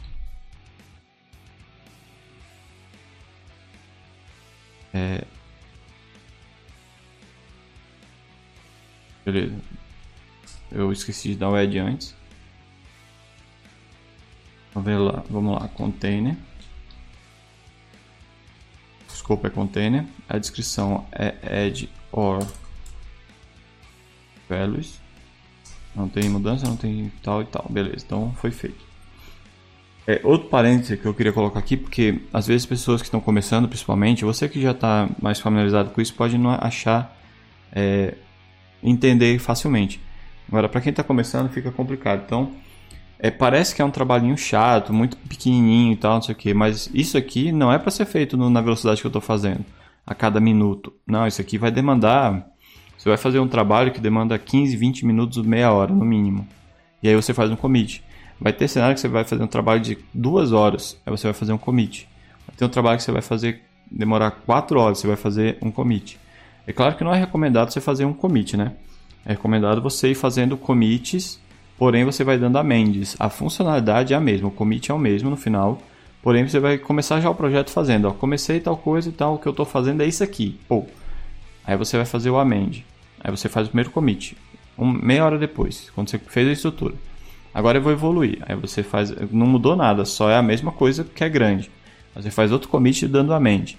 A: É... Beleza. Eu esqueci de dar o add antes. Vamos lá, vamos lá, container. O scope é container. A descrição é add or values. Não tem mudança, não tem tal e tal. Beleza, então foi feito. É, outro parêntese que eu queria colocar aqui, porque às vezes pessoas que estão começando, principalmente, você que já está mais familiarizado com isso, pode não achar, é, entender facilmente. Agora, para quem está começando, fica complicado. Então, é, parece que é um trabalhinho chato, muito pequenininho e tal, não sei o que, mas isso aqui não é para ser feito no, na velocidade que eu estou fazendo, a cada minuto. Não, isso aqui vai demandar. Você vai fazer um trabalho que demanda 15, 20 minutos, meia hora no mínimo. E aí você faz um commit. Vai ter cenário que você vai fazer um trabalho de duas horas, aí você vai fazer um commit. Vai ter um trabalho que você vai fazer demorar quatro horas, você vai fazer um commit. É claro que não é recomendado você fazer um commit, né? É recomendado você ir fazendo commits porém você vai dando amendes. A funcionalidade é a mesma, o commit é o mesmo no final, porém você vai começar já o projeto fazendo, ó, comecei tal coisa e tal, o que eu estou fazendo é isso aqui, pô. Aí você vai fazer o amend, aí você faz o primeiro commit, um, meia hora depois, quando você fez a estrutura. Agora eu vou evoluir, aí você faz, não mudou nada, só é a mesma coisa que é grande. Você faz outro commit dando amend,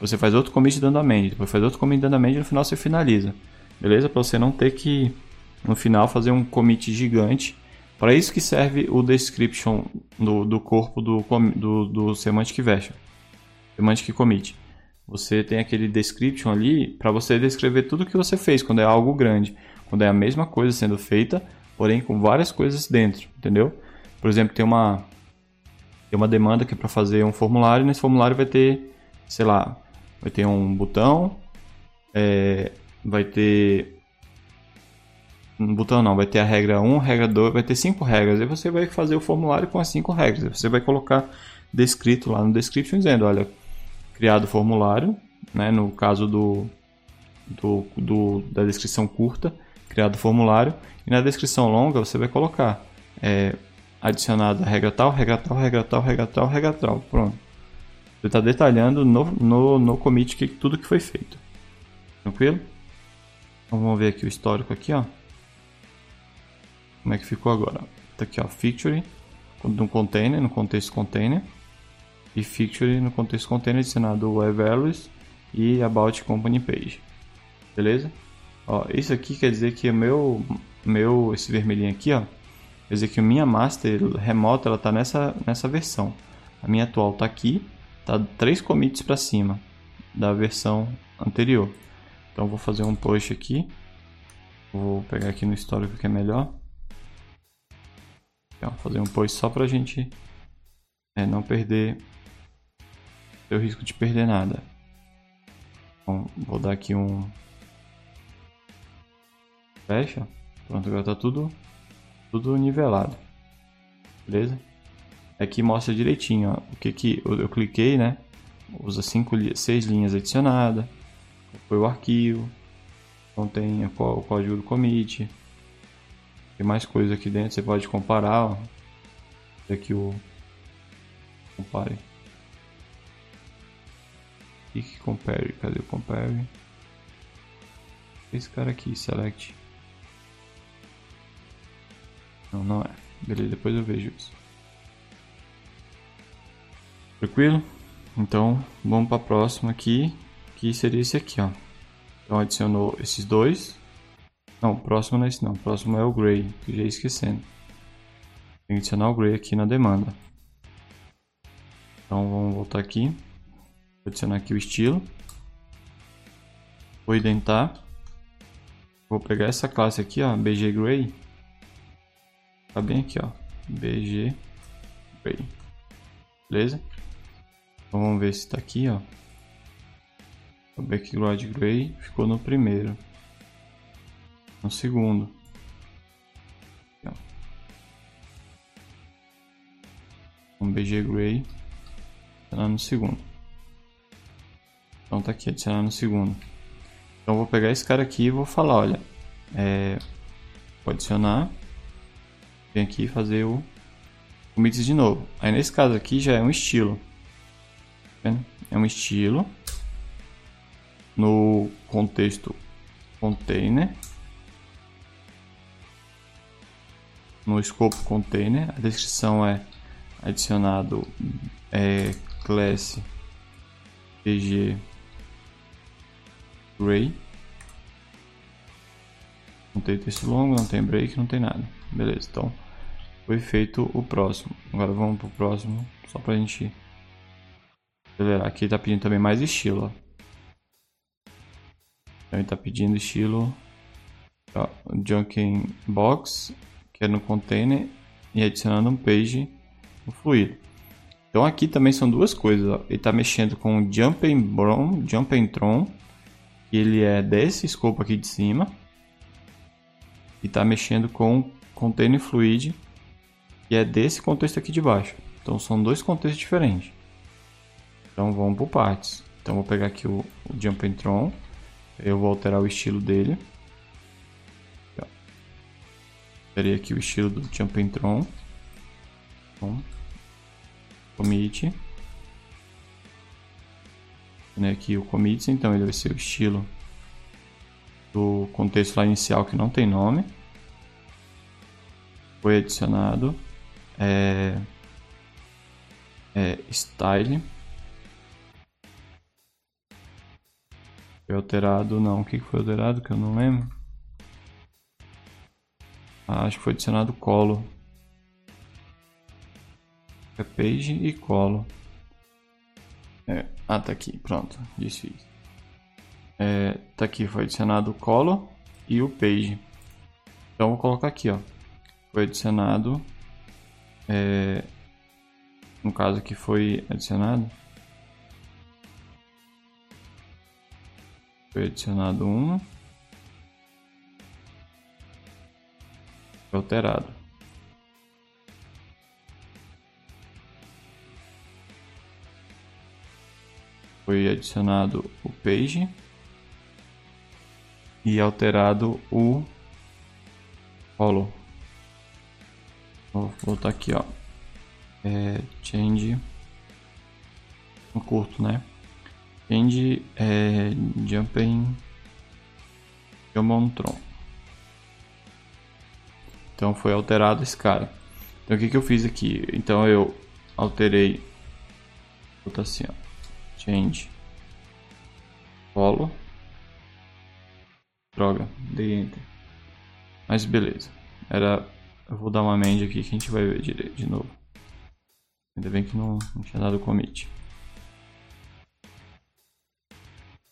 A: você faz outro commit dando amend, depois faz outro commit dando amend e no final você finaliza. Beleza? Para você não ter que no final fazer um commit gigante. Para isso que serve o description do, do corpo do, do, do semantic version, semantic commit. Você tem aquele description ali para você descrever tudo que você fez quando é algo grande, quando é a mesma coisa sendo feita, porém com várias coisas dentro, entendeu? Por exemplo, tem uma tem uma demanda que é para fazer um formulário, e nesse formulário vai ter, sei lá, vai ter um botão, é, vai ter um botão não, vai ter a regra 1, regra 2, vai ter cinco regras. E você vai fazer o formulário com as cinco regras. Você vai colocar descrito lá no description dizendo, olha, criado o formulário, né, no caso do, do, do, da descrição curta, criado o formulário, e na descrição longa você vai colocar é, adicionado a regra tal, regra tal, regra tal, regra tal, regra tal, pronto. Você está detalhando no, no, no commit que, tudo que foi feito. Tranquilo? Então vamos ver aqui o histórico aqui, ó. Como é que ficou agora? Tá aqui, ó, Feature no container, no contexto container. E Feature no contexto container adicionado o Values e About Company Page. Beleza? Ó, isso aqui quer dizer que o meu, meu, esse vermelhinho aqui, ó, quer dizer que a minha master remota ela tá nessa, nessa versão. A minha atual tá aqui, tá três commits para cima da versão anterior. Então vou fazer um push aqui. Vou pegar aqui no histórico que é melhor. Então, fazer um post só pra gente é, não perder o risco de perder nada. Então, vou dar aqui um fecha. Pronto, agora tá tudo tudo nivelado. Beleza? Aqui mostra direitinho ó, o que que eu, eu cliquei, né? Usa cinco, seis linhas adicionadas. Foi o arquivo. Então tem o código do commit, tem mais coisa aqui dentro, você pode comparar. Ó. Aqui o. Compare. Click compare. Cadê o compare? Esse cara aqui, select. Não, não é. Beleza, depois eu vejo isso. Tranquilo? Então, vamos para a próxima aqui, que seria esse aqui, ó. Então adicionou esses dois, não, o próximo não é esse não. O próximo é o Gray, que já ia esquecendo. Tem que adicionar o Gray aqui na demanda. Então vamos voltar aqui. Vou adicionar aqui o estilo. Vou identar. Vou pegar essa classe aqui, ó, BG Gray. Tá bem aqui, ó. BG Gray. Beleza? Então vamos ver se tá aqui, ó. O background gray ficou no primeiro no segundo. Um BG Gray adicionar no segundo. Então tá aqui, adicionar no segundo. Então vou pegar esse cara aqui e vou falar, olha, é, vou adicionar, vem aqui fazer o commits de novo. Aí nesse caso aqui já é um estilo. Tá é um estilo no contexto container no escopo container. A descrição é adicionado é, class pg gray. Não tem texto longo, não tem break, não tem nada. Beleza, então foi feito o próximo. Agora vamos pro próximo, só pra gente acelerar. Aqui tá pedindo também mais estilo. Ó. Então ele tá pedindo estilo ó, Junkin Box que é no container, e adicionando um page no fluido. Então aqui também são duas coisas. Ó. Ele está mexendo com o Jumping Brom, Jumping Tron, que ele é desse escopo aqui de cima. E está mexendo com Container Fluid, que é desse contexto aqui de baixo. Então são dois contextos diferentes. Então vamos por partes. Então vou pegar aqui o, o Jumping Tron. Eu vou alterar o estilo dele. Alterei aqui o estilo do Jumping Tron. Então, commit. Né, aqui o commit, então ele vai ser o estilo do contexto lá inicial que não tem nome. Foi adicionado é, é, style. Foi alterado, não. O que foi alterado que eu não lembro? Ah, acho que foi adicionado colo. É page e colo. É, ah, tá aqui, pronto, desfiz. É, tá aqui, foi adicionado o colo e o page. Então vou colocar aqui, ó. Foi adicionado. É, no caso aqui foi adicionado. Foi adicionado um. Foi alterado. Foi adicionado o page e alterado o follow. Vou voltar aqui, ó. É, change no curto, né? Change é, jumping Tron. Então foi alterado esse cara. Então o que, que eu fiz aqui? Então eu alterei. Vou assim, ó. Change. Follow. Droga, dei enter. Mas beleza. Era. Eu vou dar uma amend aqui que a gente vai ver direito de novo. Ainda bem que não, não tinha dado commit.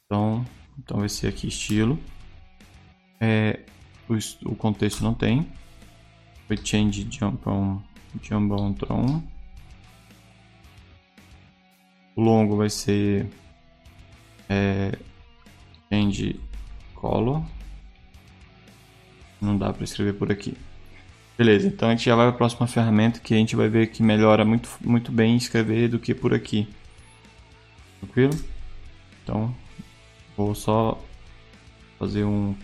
A: Então, então vai ser aqui estilo. É, o, o contexto não tem. Foi change jump on, jump on tron. O longo vai ser é, change color. Não dá para escrever por aqui. Beleza, então a gente já vai para a próxima ferramenta que a gente vai ver que melhora muito, muito bem escrever do que por aqui. Tranquilo? Então, vou só fazer um,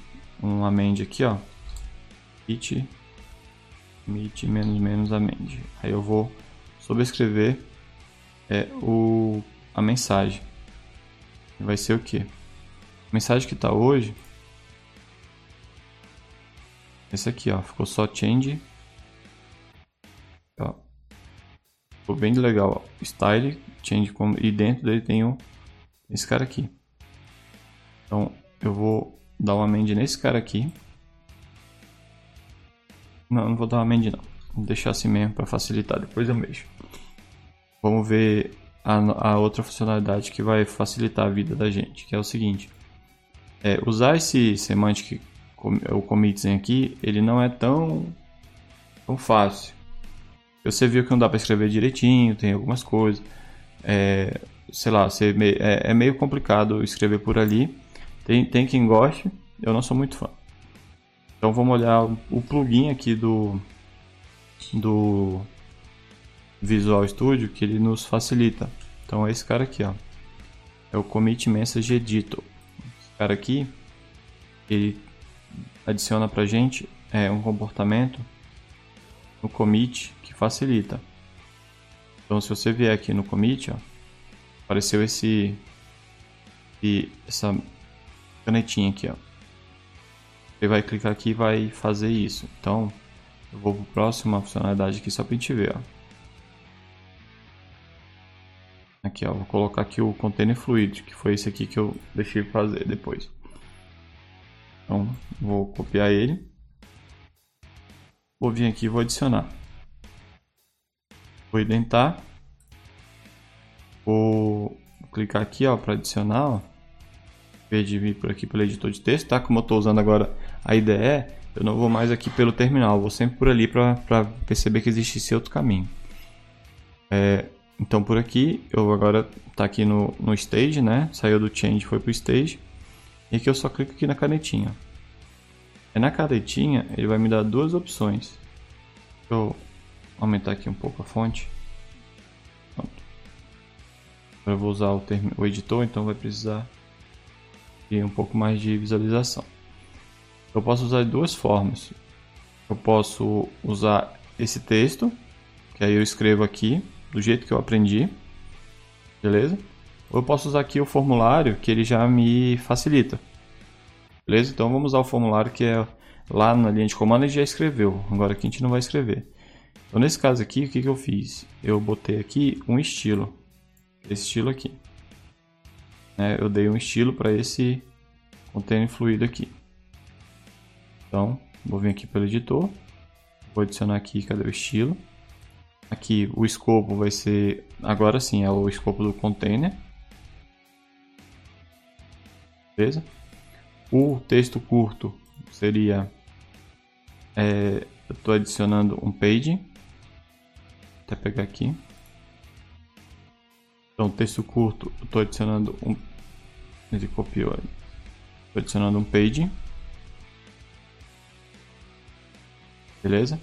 A: um amend aqui, ó. It, mit menos menos amend. Aí eu vou sobrescrever é, o, a mensagem. Vai ser o que? A mensagem que está hoje esse aqui, ó, ficou só change. Ó. Ficou bem legal, ó. Style, change como e dentro dele tem o esse cara aqui. Então, eu vou dar uma amend nesse cara aqui. Não, não vou dar uma amend não. Vou deixar assim mesmo para facilitar, depois eu mexo. Vamos ver a, a, outra funcionalidade que vai facilitar a vida da gente, que é o seguinte. É, usar esse semantic o commitsem aqui, ele não é tão, tão fácil. Você viu que não dá para escrever direitinho, tem algumas coisas. É, sei lá, você, é, é, meio complicado escrever por ali. Tem, tem quem goste, eu não sou muito fã. Então vamos olhar o plugin aqui do, do Visual Studio que ele nos facilita. Então é esse cara aqui, ó. É o Commit Message Editor. Esse cara aqui, ele adiciona para gente é, um comportamento no commit que facilita. Então, se você vier aqui no commit, ó, apareceu esse e essa canetinha aqui, ó. Você vai clicar aqui e vai fazer isso. Então, eu vou para a próxima funcionalidade aqui só para a gente ver, ó. Aqui, ó, vou colocar aqui o container fluid, que foi esse aqui que eu deixei fazer depois. Então, vou copiar ele. Vou vir aqui e vou adicionar. Vou identar. Vou clicar aqui para adicionar. Ó. De vir por aqui pelo editor de texto, tá? Como eu estou usando agora a IDE, eu não vou mais aqui pelo terminal, vou sempre por ali para perceber que existe esse outro caminho. É, então por aqui, eu agora tá aqui no, no stage, né? Saiu do change, foi pro stage. E aqui eu só clico aqui na canetinha. E na canetinha, ele vai me dar duas opções. Deixa eu aumentar aqui um pouco a fonte. Pronto. Eu vou usar o, termo, o editor, então vai precisar de um pouco mais de visualização. Eu posso usar de duas formas. Eu posso usar esse texto, que aí eu escrevo aqui, do jeito que eu aprendi, beleza? Ou eu posso usar aqui o formulário, que ele já me facilita, beleza? Então vamos usar o formulário que é lá na linha de comando ele já escreveu, agora aqui a gente não vai escrever. Então nesse caso aqui, o que, que eu fiz? Eu botei aqui um estilo, esse estilo aqui. Né? Eu dei um estilo para esse container fluido aqui. Então, vou vir aqui pelo editor, vou adicionar aqui, cadê o estilo? Aqui o escopo vai ser, agora sim, é o escopo do container. Beleza? O texto curto seria, é, eu estou adicionando um page, até pegar aqui. Então, texto curto, eu estou adicionando um, ele copiou, estou adicionando um page. Beleza?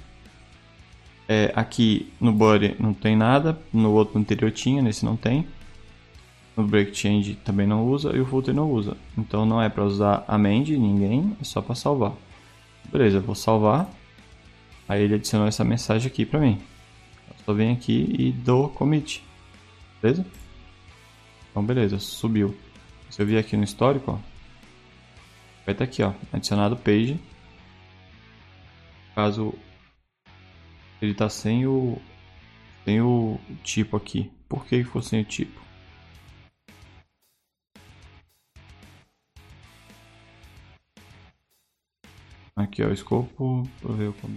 A: É, aqui no body não tem nada, no outro anterior tinha, nesse não tem. No break change também não usa e o footer não usa. Então não é para usar amend ninguém, é só para salvar. Beleza, vou salvar. Aí ele adicionou essa mensagem aqui para mim. Eu só venho aqui e dou commit. Beleza? Então beleza, subiu. Se eu vir aqui no histórico, ó, vai estar tá aqui, ó, adicionado page. Caso ele tá sem o sem o tipo aqui. Por que ficou sem o tipo? Aqui ó, o escopo, para ver como.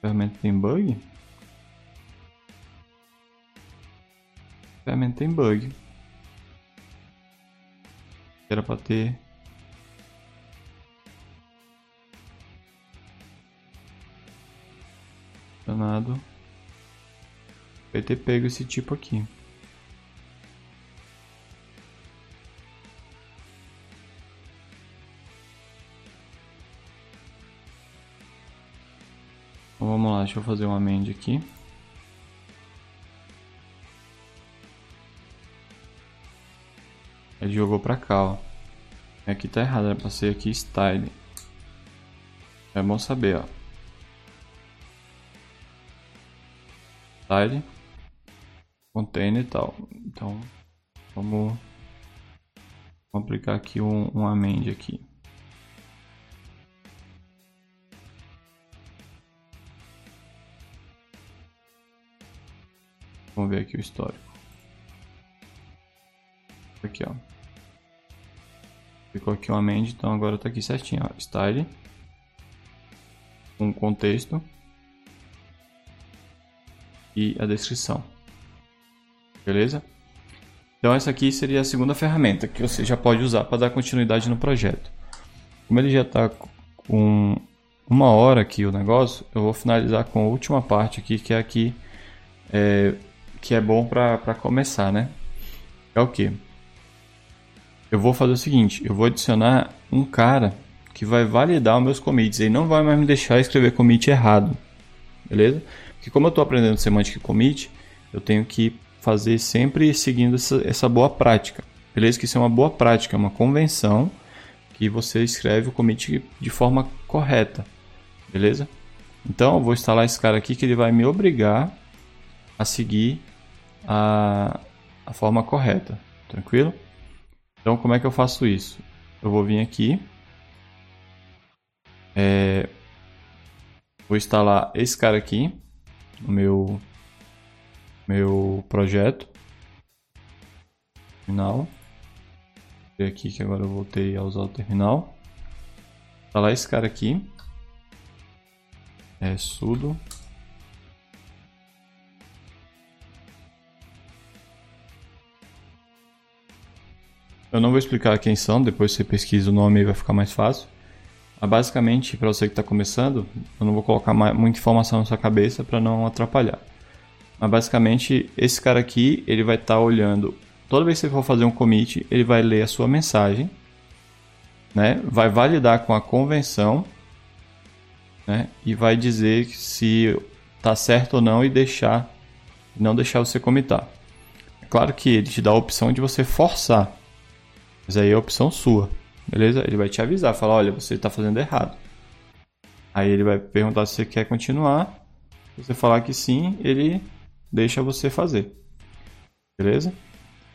A: Ferramenta tem bug? Ferramenta tem bug. Era para ter Danado. Vai ter pego esse tipo aqui. Vamos lá, deixa eu fazer uma amend aqui. Ele jogou pra cá, ó. Aqui tá errado, era pra ser aqui style. É bom saber, ó. style, container e tal. Então, vamos, vamos aplicar aqui um, um amend aqui. Vamos ver aqui o histórico. Aqui, ó. Ficou aqui um amend, então agora tá aqui certinho, ó. Style. Um contexto e a descrição. Beleza? Então essa aqui seria a segunda ferramenta que você já pode usar para dar continuidade no projeto. Como ele já está com uma hora aqui o negócio, eu vou finalizar com a última parte aqui, que é aqui é, que é bom para começar, né? É o que? Eu vou fazer o seguinte, eu vou adicionar um cara que vai validar os meus commits e não vai mais me deixar escrever commit errado, beleza? que como eu estou aprendendo Semantic Commit, eu tenho que fazer sempre seguindo essa, essa boa prática. Beleza? Que isso é uma boa prática, é uma convenção que você escreve o commit de forma correta. Beleza? Então eu vou instalar esse cara aqui que ele vai me obrigar a seguir a, a forma correta. Tranquilo? Então como é que eu faço isso? Eu vou vir aqui. É, vou instalar esse cara aqui no meu, meu projeto. Terminal. Ver aqui que agora eu voltei a usar o terminal. Lá esse cara aqui. É sudo. Eu não vou explicar quem são, depois você pesquisa o nome e vai ficar mais fácil. basicamente, para você que está começando, eu não vou colocar muita informação na sua cabeça para não atrapalhar. Mas basicamente, esse cara aqui, ele vai estar tá olhando. Toda vez que você for fazer um commit, ele vai ler a sua mensagem, né? vai validar com a convenção né? e vai dizer se está certo ou não e deixar, não deixar você comitar. Claro que ele te dá a opção de você forçar, mas aí é a opção sua. Beleza? Ele vai te avisar, falar, olha, você está fazendo errado. Aí ele vai perguntar se você quer continuar. Se você falar que sim, ele deixa você fazer. Beleza?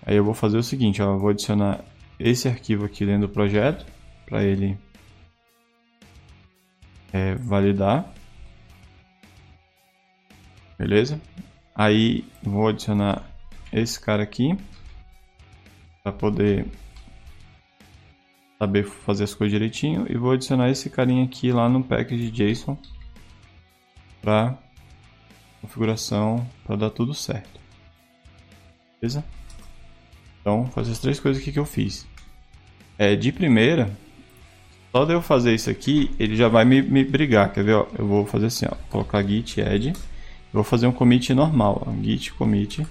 A: Aí eu vou fazer o seguinte, ó, vou adicionar esse arquivo aqui dentro do projeto para ele é, validar. Beleza? Aí vou adicionar esse cara aqui para poder saber fazer as coisas direitinho e vou adicionar esse carinha aqui lá no package JSON para configuração para dar tudo certo. Beleza? Então, fazer as três coisas aqui que eu fiz. É, de primeira, só de eu fazer isso aqui, ele já vai me, me brigar. Quer ver? Ó? Eu vou fazer assim, ó, colocar git add. Vou fazer um commit normal, ó, git commit.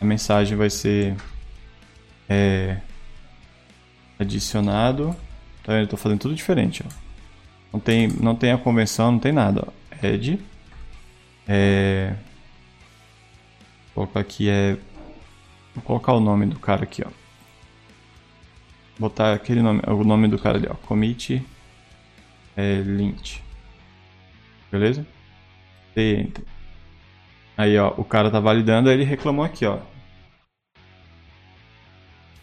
A: A mensagem vai ser é, adicionado. Tá vendo? Eu tô fazendo tudo diferente, ó. Não tem, não tem a convenção, não tem nada, ó. Add. É... Vou colocar aqui é... Vou colocar o nome do cara aqui, ó. Botar aquele nome, o nome do cara ali, ó. Commit é, lint. Beleza? Enter. Aí, ó, o cara tá validando, aí ele reclamou aqui, ó.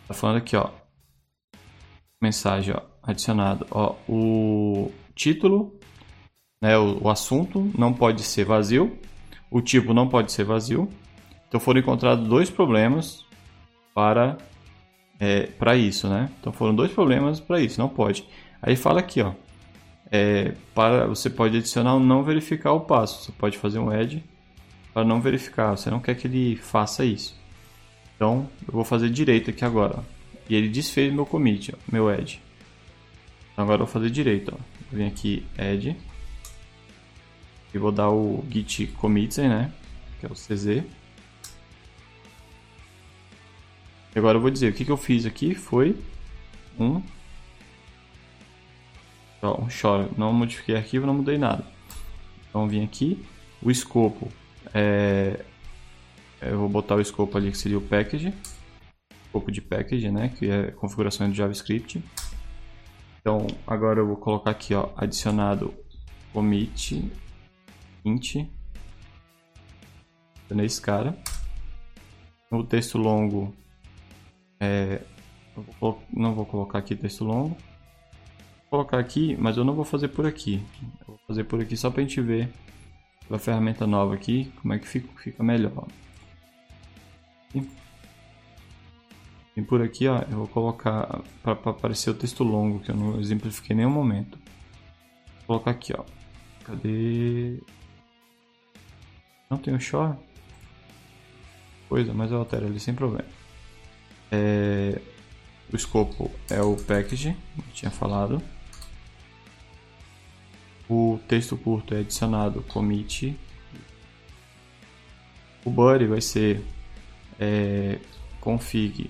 A: Tá falando aqui, ó mensagem ó, adicionado. Ó, o título, né, o, o, assunto não pode ser vazio, o tipo não pode ser vazio. Então foram encontrados dois problemas para é, para isso, né? Então foram dois problemas para isso, não pode. Aí fala aqui, ó, é, para você pode adicionar um não verificar o passo. Você pode fazer um add para não verificar. Você não quer que ele faça isso. Então eu vou fazer direito aqui agora. Ó. E ele desfez meu commit, ó, meu add. Então agora eu vou fazer direito, ó. Vou vir aqui add. E vou dar o git commits né? Que é o CZ. E agora eu vou dizer, o que, que eu fiz aqui foi um... Ó, um show. Não modifiquei arquivo, não mudei nada. Então vim aqui. O escopo é... Eu vou botar o escopo ali que seria o package pouco de package, né, que é configuração de JavaScript. Então, agora eu vou colocar aqui, ó, adicionado commit int nesse cara. No texto longo, é, vou, não vou colocar aqui texto longo. Vou colocar aqui, mas eu não vou fazer por aqui. Eu vou fazer por aqui só para a gente ver a ferramenta nova aqui, como é que fica, fica melhor. Por aqui, ó, eu vou colocar para aparecer o texto longo, que eu não exemplifiquei em nenhum momento. Vou colocar aqui, ó. Cadê? Não tem o shore? Coisa, mas eu altero ali sem problema. É... O escopo é o package, eu tinha falado. O texto curto é adicionado commit. O body vai ser é, config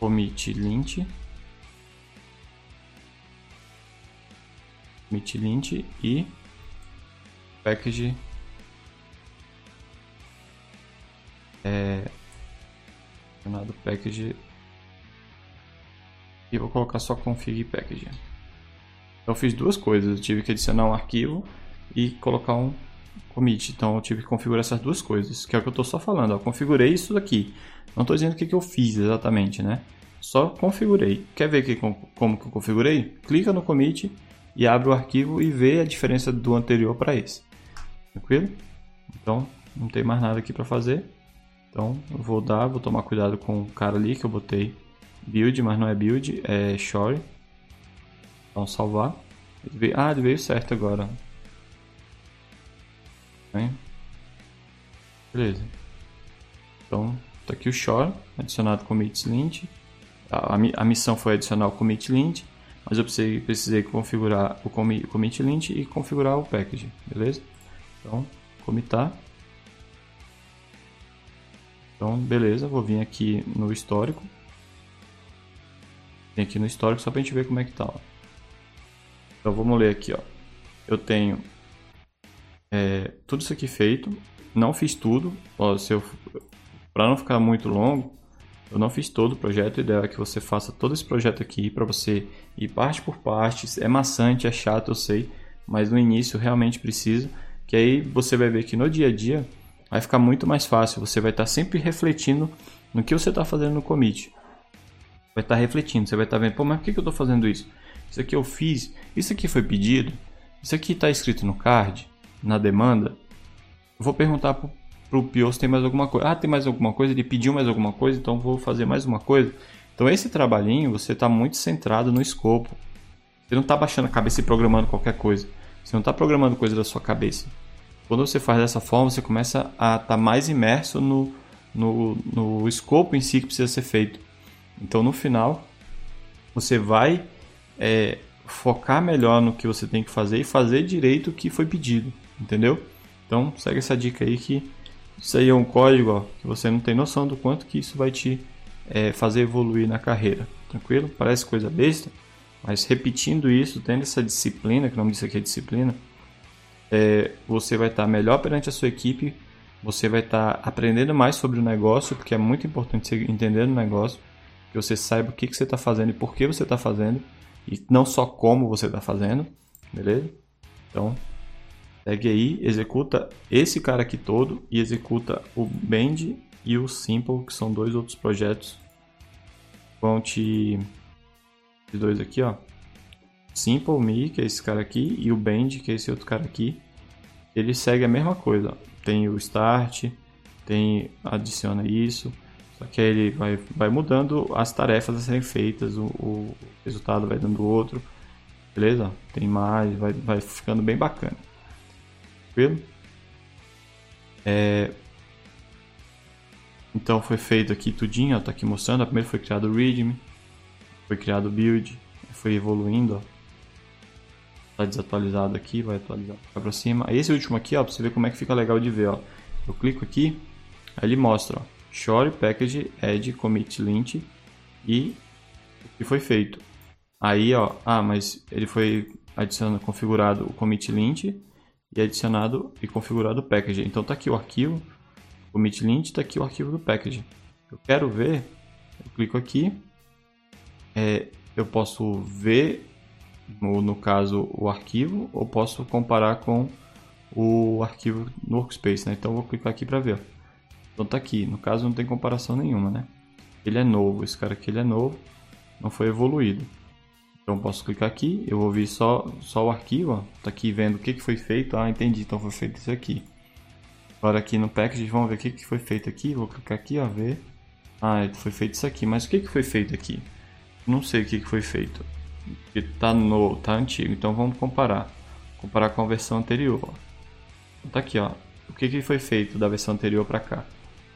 A: commit lint. Commit lint e package é chamado package. E vou colocar só config package. Eu fiz duas coisas. Eu tive que adicionar um arquivo e colocar um commit então eu tive que configurar essas duas coisas que é o que eu estou só falando eu configurei isso daqui não estou dizendo o que, que eu fiz exatamente, né? Só configurei. Quer ver que, como que eu configurei? Clica no commit e abre o arquivo e vê a diferença do anterior para esse. Tranquilo? Então, não tem mais nada aqui para fazer. Então, eu vou dar, vou tomar cuidado com o cara ali que eu botei build, mas não é build, é shore. Então, salvar. Ah, ele veio certo agora. Bem. Beleza. Então, Tá aqui o shore, adicionado commit lint. A, a missão foi adicionar o commit lint, mas eu precisei, precisei configurar o commit lint e configurar o package, beleza? Então, comitar. Então, beleza, vou vir aqui no histórico. Vem aqui no histórico só pra gente ver como é que tá. Ó. Então, vamos ler aqui, ó. Eu tenho é, tudo isso aqui feito. Não fiz tudo. Ó, se eu, pra não ficar muito longo, eu não fiz todo o projeto. O ideal é que você faça todo esse projeto aqui para você ir parte por parte. É maçante, é chato, eu sei. Mas no início realmente precisa. Que aí você vai ver que no dia a dia vai ficar muito mais fácil. Você vai estar sempre refletindo no que você está fazendo no commit. Vai estar refletindo, você vai estar vendo, pô, mas por que, eu estou fazendo isso? Isso aqui eu fiz, isso aqui foi pedido, isso aqui está escrito no card, na demanda. Eu vou perguntar para o Pio se tem mais alguma coisa. Ah, tem mais alguma coisa? Ele pediu mais alguma coisa, então vou fazer mais uma coisa. Então esse trabalhinho você está muito centrado no escopo. Você não está baixando a cabeça e programando qualquer coisa. Você não está programando coisa da sua cabeça. Quando você faz dessa forma, você começa a estar tá mais imerso no, no, no escopo em si que precisa ser feito. Então, no final, você vai é, focar melhor no que você tem que fazer e fazer direito o que foi pedido, entendeu? Então, segue essa dica aí que isso aí é um código ó, que você não tem noção do quanto que isso vai te é, fazer evoluir na carreira, tranquilo? Parece coisa besta, mas repetindo isso, tendo essa disciplina, que o nome disso aqui é disciplina, é, você vai estar melhor perante a sua equipe, você vai estar aprendendo mais sobre o negócio, porque é muito importante você entender o negócio, que você saiba o que, que você está fazendo e por que você está fazendo, e não só como você está fazendo, beleza? Então, segue aí, executa esse cara aqui todo e executa o Bend e o Simple, que são dois outros projetos. Vão te. Esses dois aqui, ó. Simple Me, que é esse cara aqui, e o Bend, que é esse outro cara aqui, ele segue a mesma coisa. Tem o Start, tem adiciona isso, só que aí ele vai, vai mudando as tarefas a serem feitas, o, o resultado vai dando outro, beleza? Tem mais, vai, vai ficando bem bacana. Tranquilo? É... Então foi feito aqui tudinho, ó, tá aqui mostrando. Primeiro foi criado o readme, foi criado o build, foi evoluindo, ó tá desatualizado aqui, vai atualizar vai para cima. Esse último aqui, ó, para você ver como é que fica legal de ver, ó. Eu clico aqui, aí ele mostra, ó, Package Add Commit Lint e o que foi feito. Aí, ó, ah, mas ele foi adicionado, configurado o commit lint e adicionado e configurado o package. Então tá aqui o arquivo, commit lint, tá aqui o arquivo do package. Eu quero ver, eu clico aqui, é, eu posso ver no, no caso o arquivo, ou posso comparar com o arquivo no Workspace, né? Então vou clicar aqui para ver. Então tá aqui, no caso não tem comparação nenhuma, né? Ele é novo, esse cara aqui ele é novo, não foi evoluído. Então posso clicar aqui, eu vou ver só, só o arquivo, ó. tá aqui vendo o que, que foi feito, ah entendi, então foi feito isso aqui. Agora aqui no package, vamos ver o que, que foi feito aqui, vou clicar aqui, ó, ver. Ah, foi feito isso aqui, mas o que, que foi feito aqui? Não sei o que, que foi feito que tá no, tá antigo. Então vamos comparar, comparar com a versão anterior. Então, tá aqui, ó. O que, que foi feito da versão anterior para cá?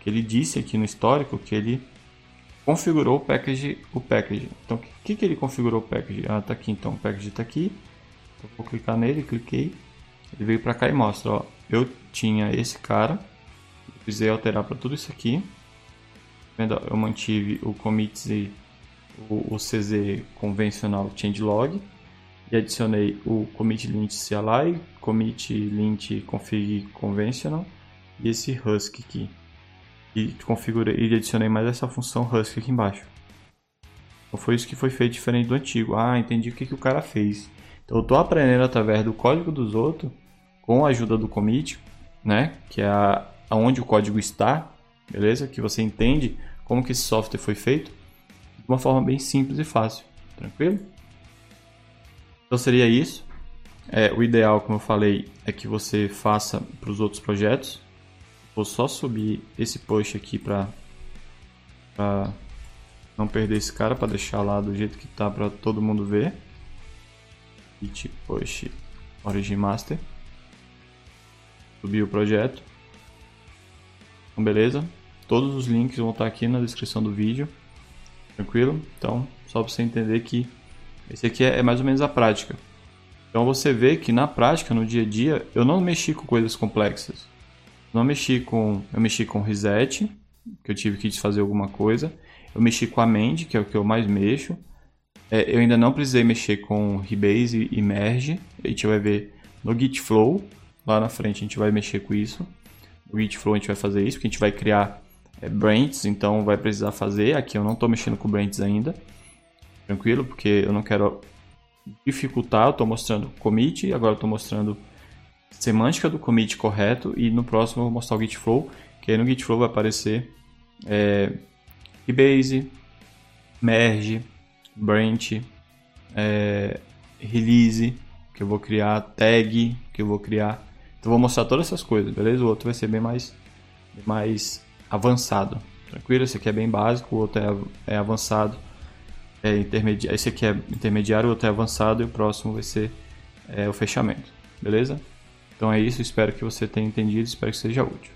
A: Que ele disse aqui no histórico que ele configurou o package, o package. Então, o que, que ele configurou o package? Ah, tá aqui, então o package tá aqui. Então, vou clicar nele, cliquei. Ele veio para cá e mostra, ó. Eu tinha esse cara, precisei alterar para tudo isso aqui. Eu mantive o commits e o, o CZ convencional changelog e adicionei o commit lint CLI, commit lint config conventional e esse Husky aqui. E configurei e adicionei mais essa função Husky aqui embaixo. Então foi isso que foi feito diferente do antigo. Ah, entendi o que, que o cara fez. Então eu estou aprendendo através do código dos outros, com a ajuda do commit, né? Que é a, aonde o código está, beleza? Que você entende como que esse software foi feito de uma forma bem simples e fácil. Tranquilo? Então seria isso. É, o ideal, como eu falei, é que você faça para os outros projetos. Vou só subir esse push aqui para não perder esse cara, para deixar lá do jeito que tá para todo mundo ver. Git push origin master. Subir o projeto. Então, beleza? Todos os links vão estar aqui na descrição do vídeo. Tranquilo? Então, só para você entender que esse aqui é, é mais ou menos a prática. Então você vê que na prática, no dia a dia, eu não mexi com coisas complexas. Não mexi com, eu mexi com reset, que eu tive que desfazer alguma coisa. Eu mexi com a Mend, que é o que eu mais mexo. É, eu ainda não precisei mexer com Rebase e Merge. A gente vai ver no Git Flow. Lá na frente a gente vai mexer com isso. No Git Flow a gente vai fazer isso, porque a gente vai criar é, branches, então vai precisar fazer. Aqui eu não estou mexendo com branches ainda. Tranquilo, porque eu não quero dificultar. Eu estou mostrando commit, agora estou mostrando semântica do commit correto. E no próximo eu vou mostrar o Git Flow, que aí no Git Flow vai aparecer é, Rebase, Merge, branch, é, release, que eu vou criar, tag, que eu vou criar. Então vou mostrar todas essas coisas, beleza? O outro vai ser bem mais, mais avançado. Tranquilo? Esse aqui é bem básico, o outro é, é avançado. É intermediário, esse aqui é intermediário, o outro é avançado e o próximo vai ser é, o fechamento. Beleza? Então é isso, espero que você tenha entendido, espero que seja útil.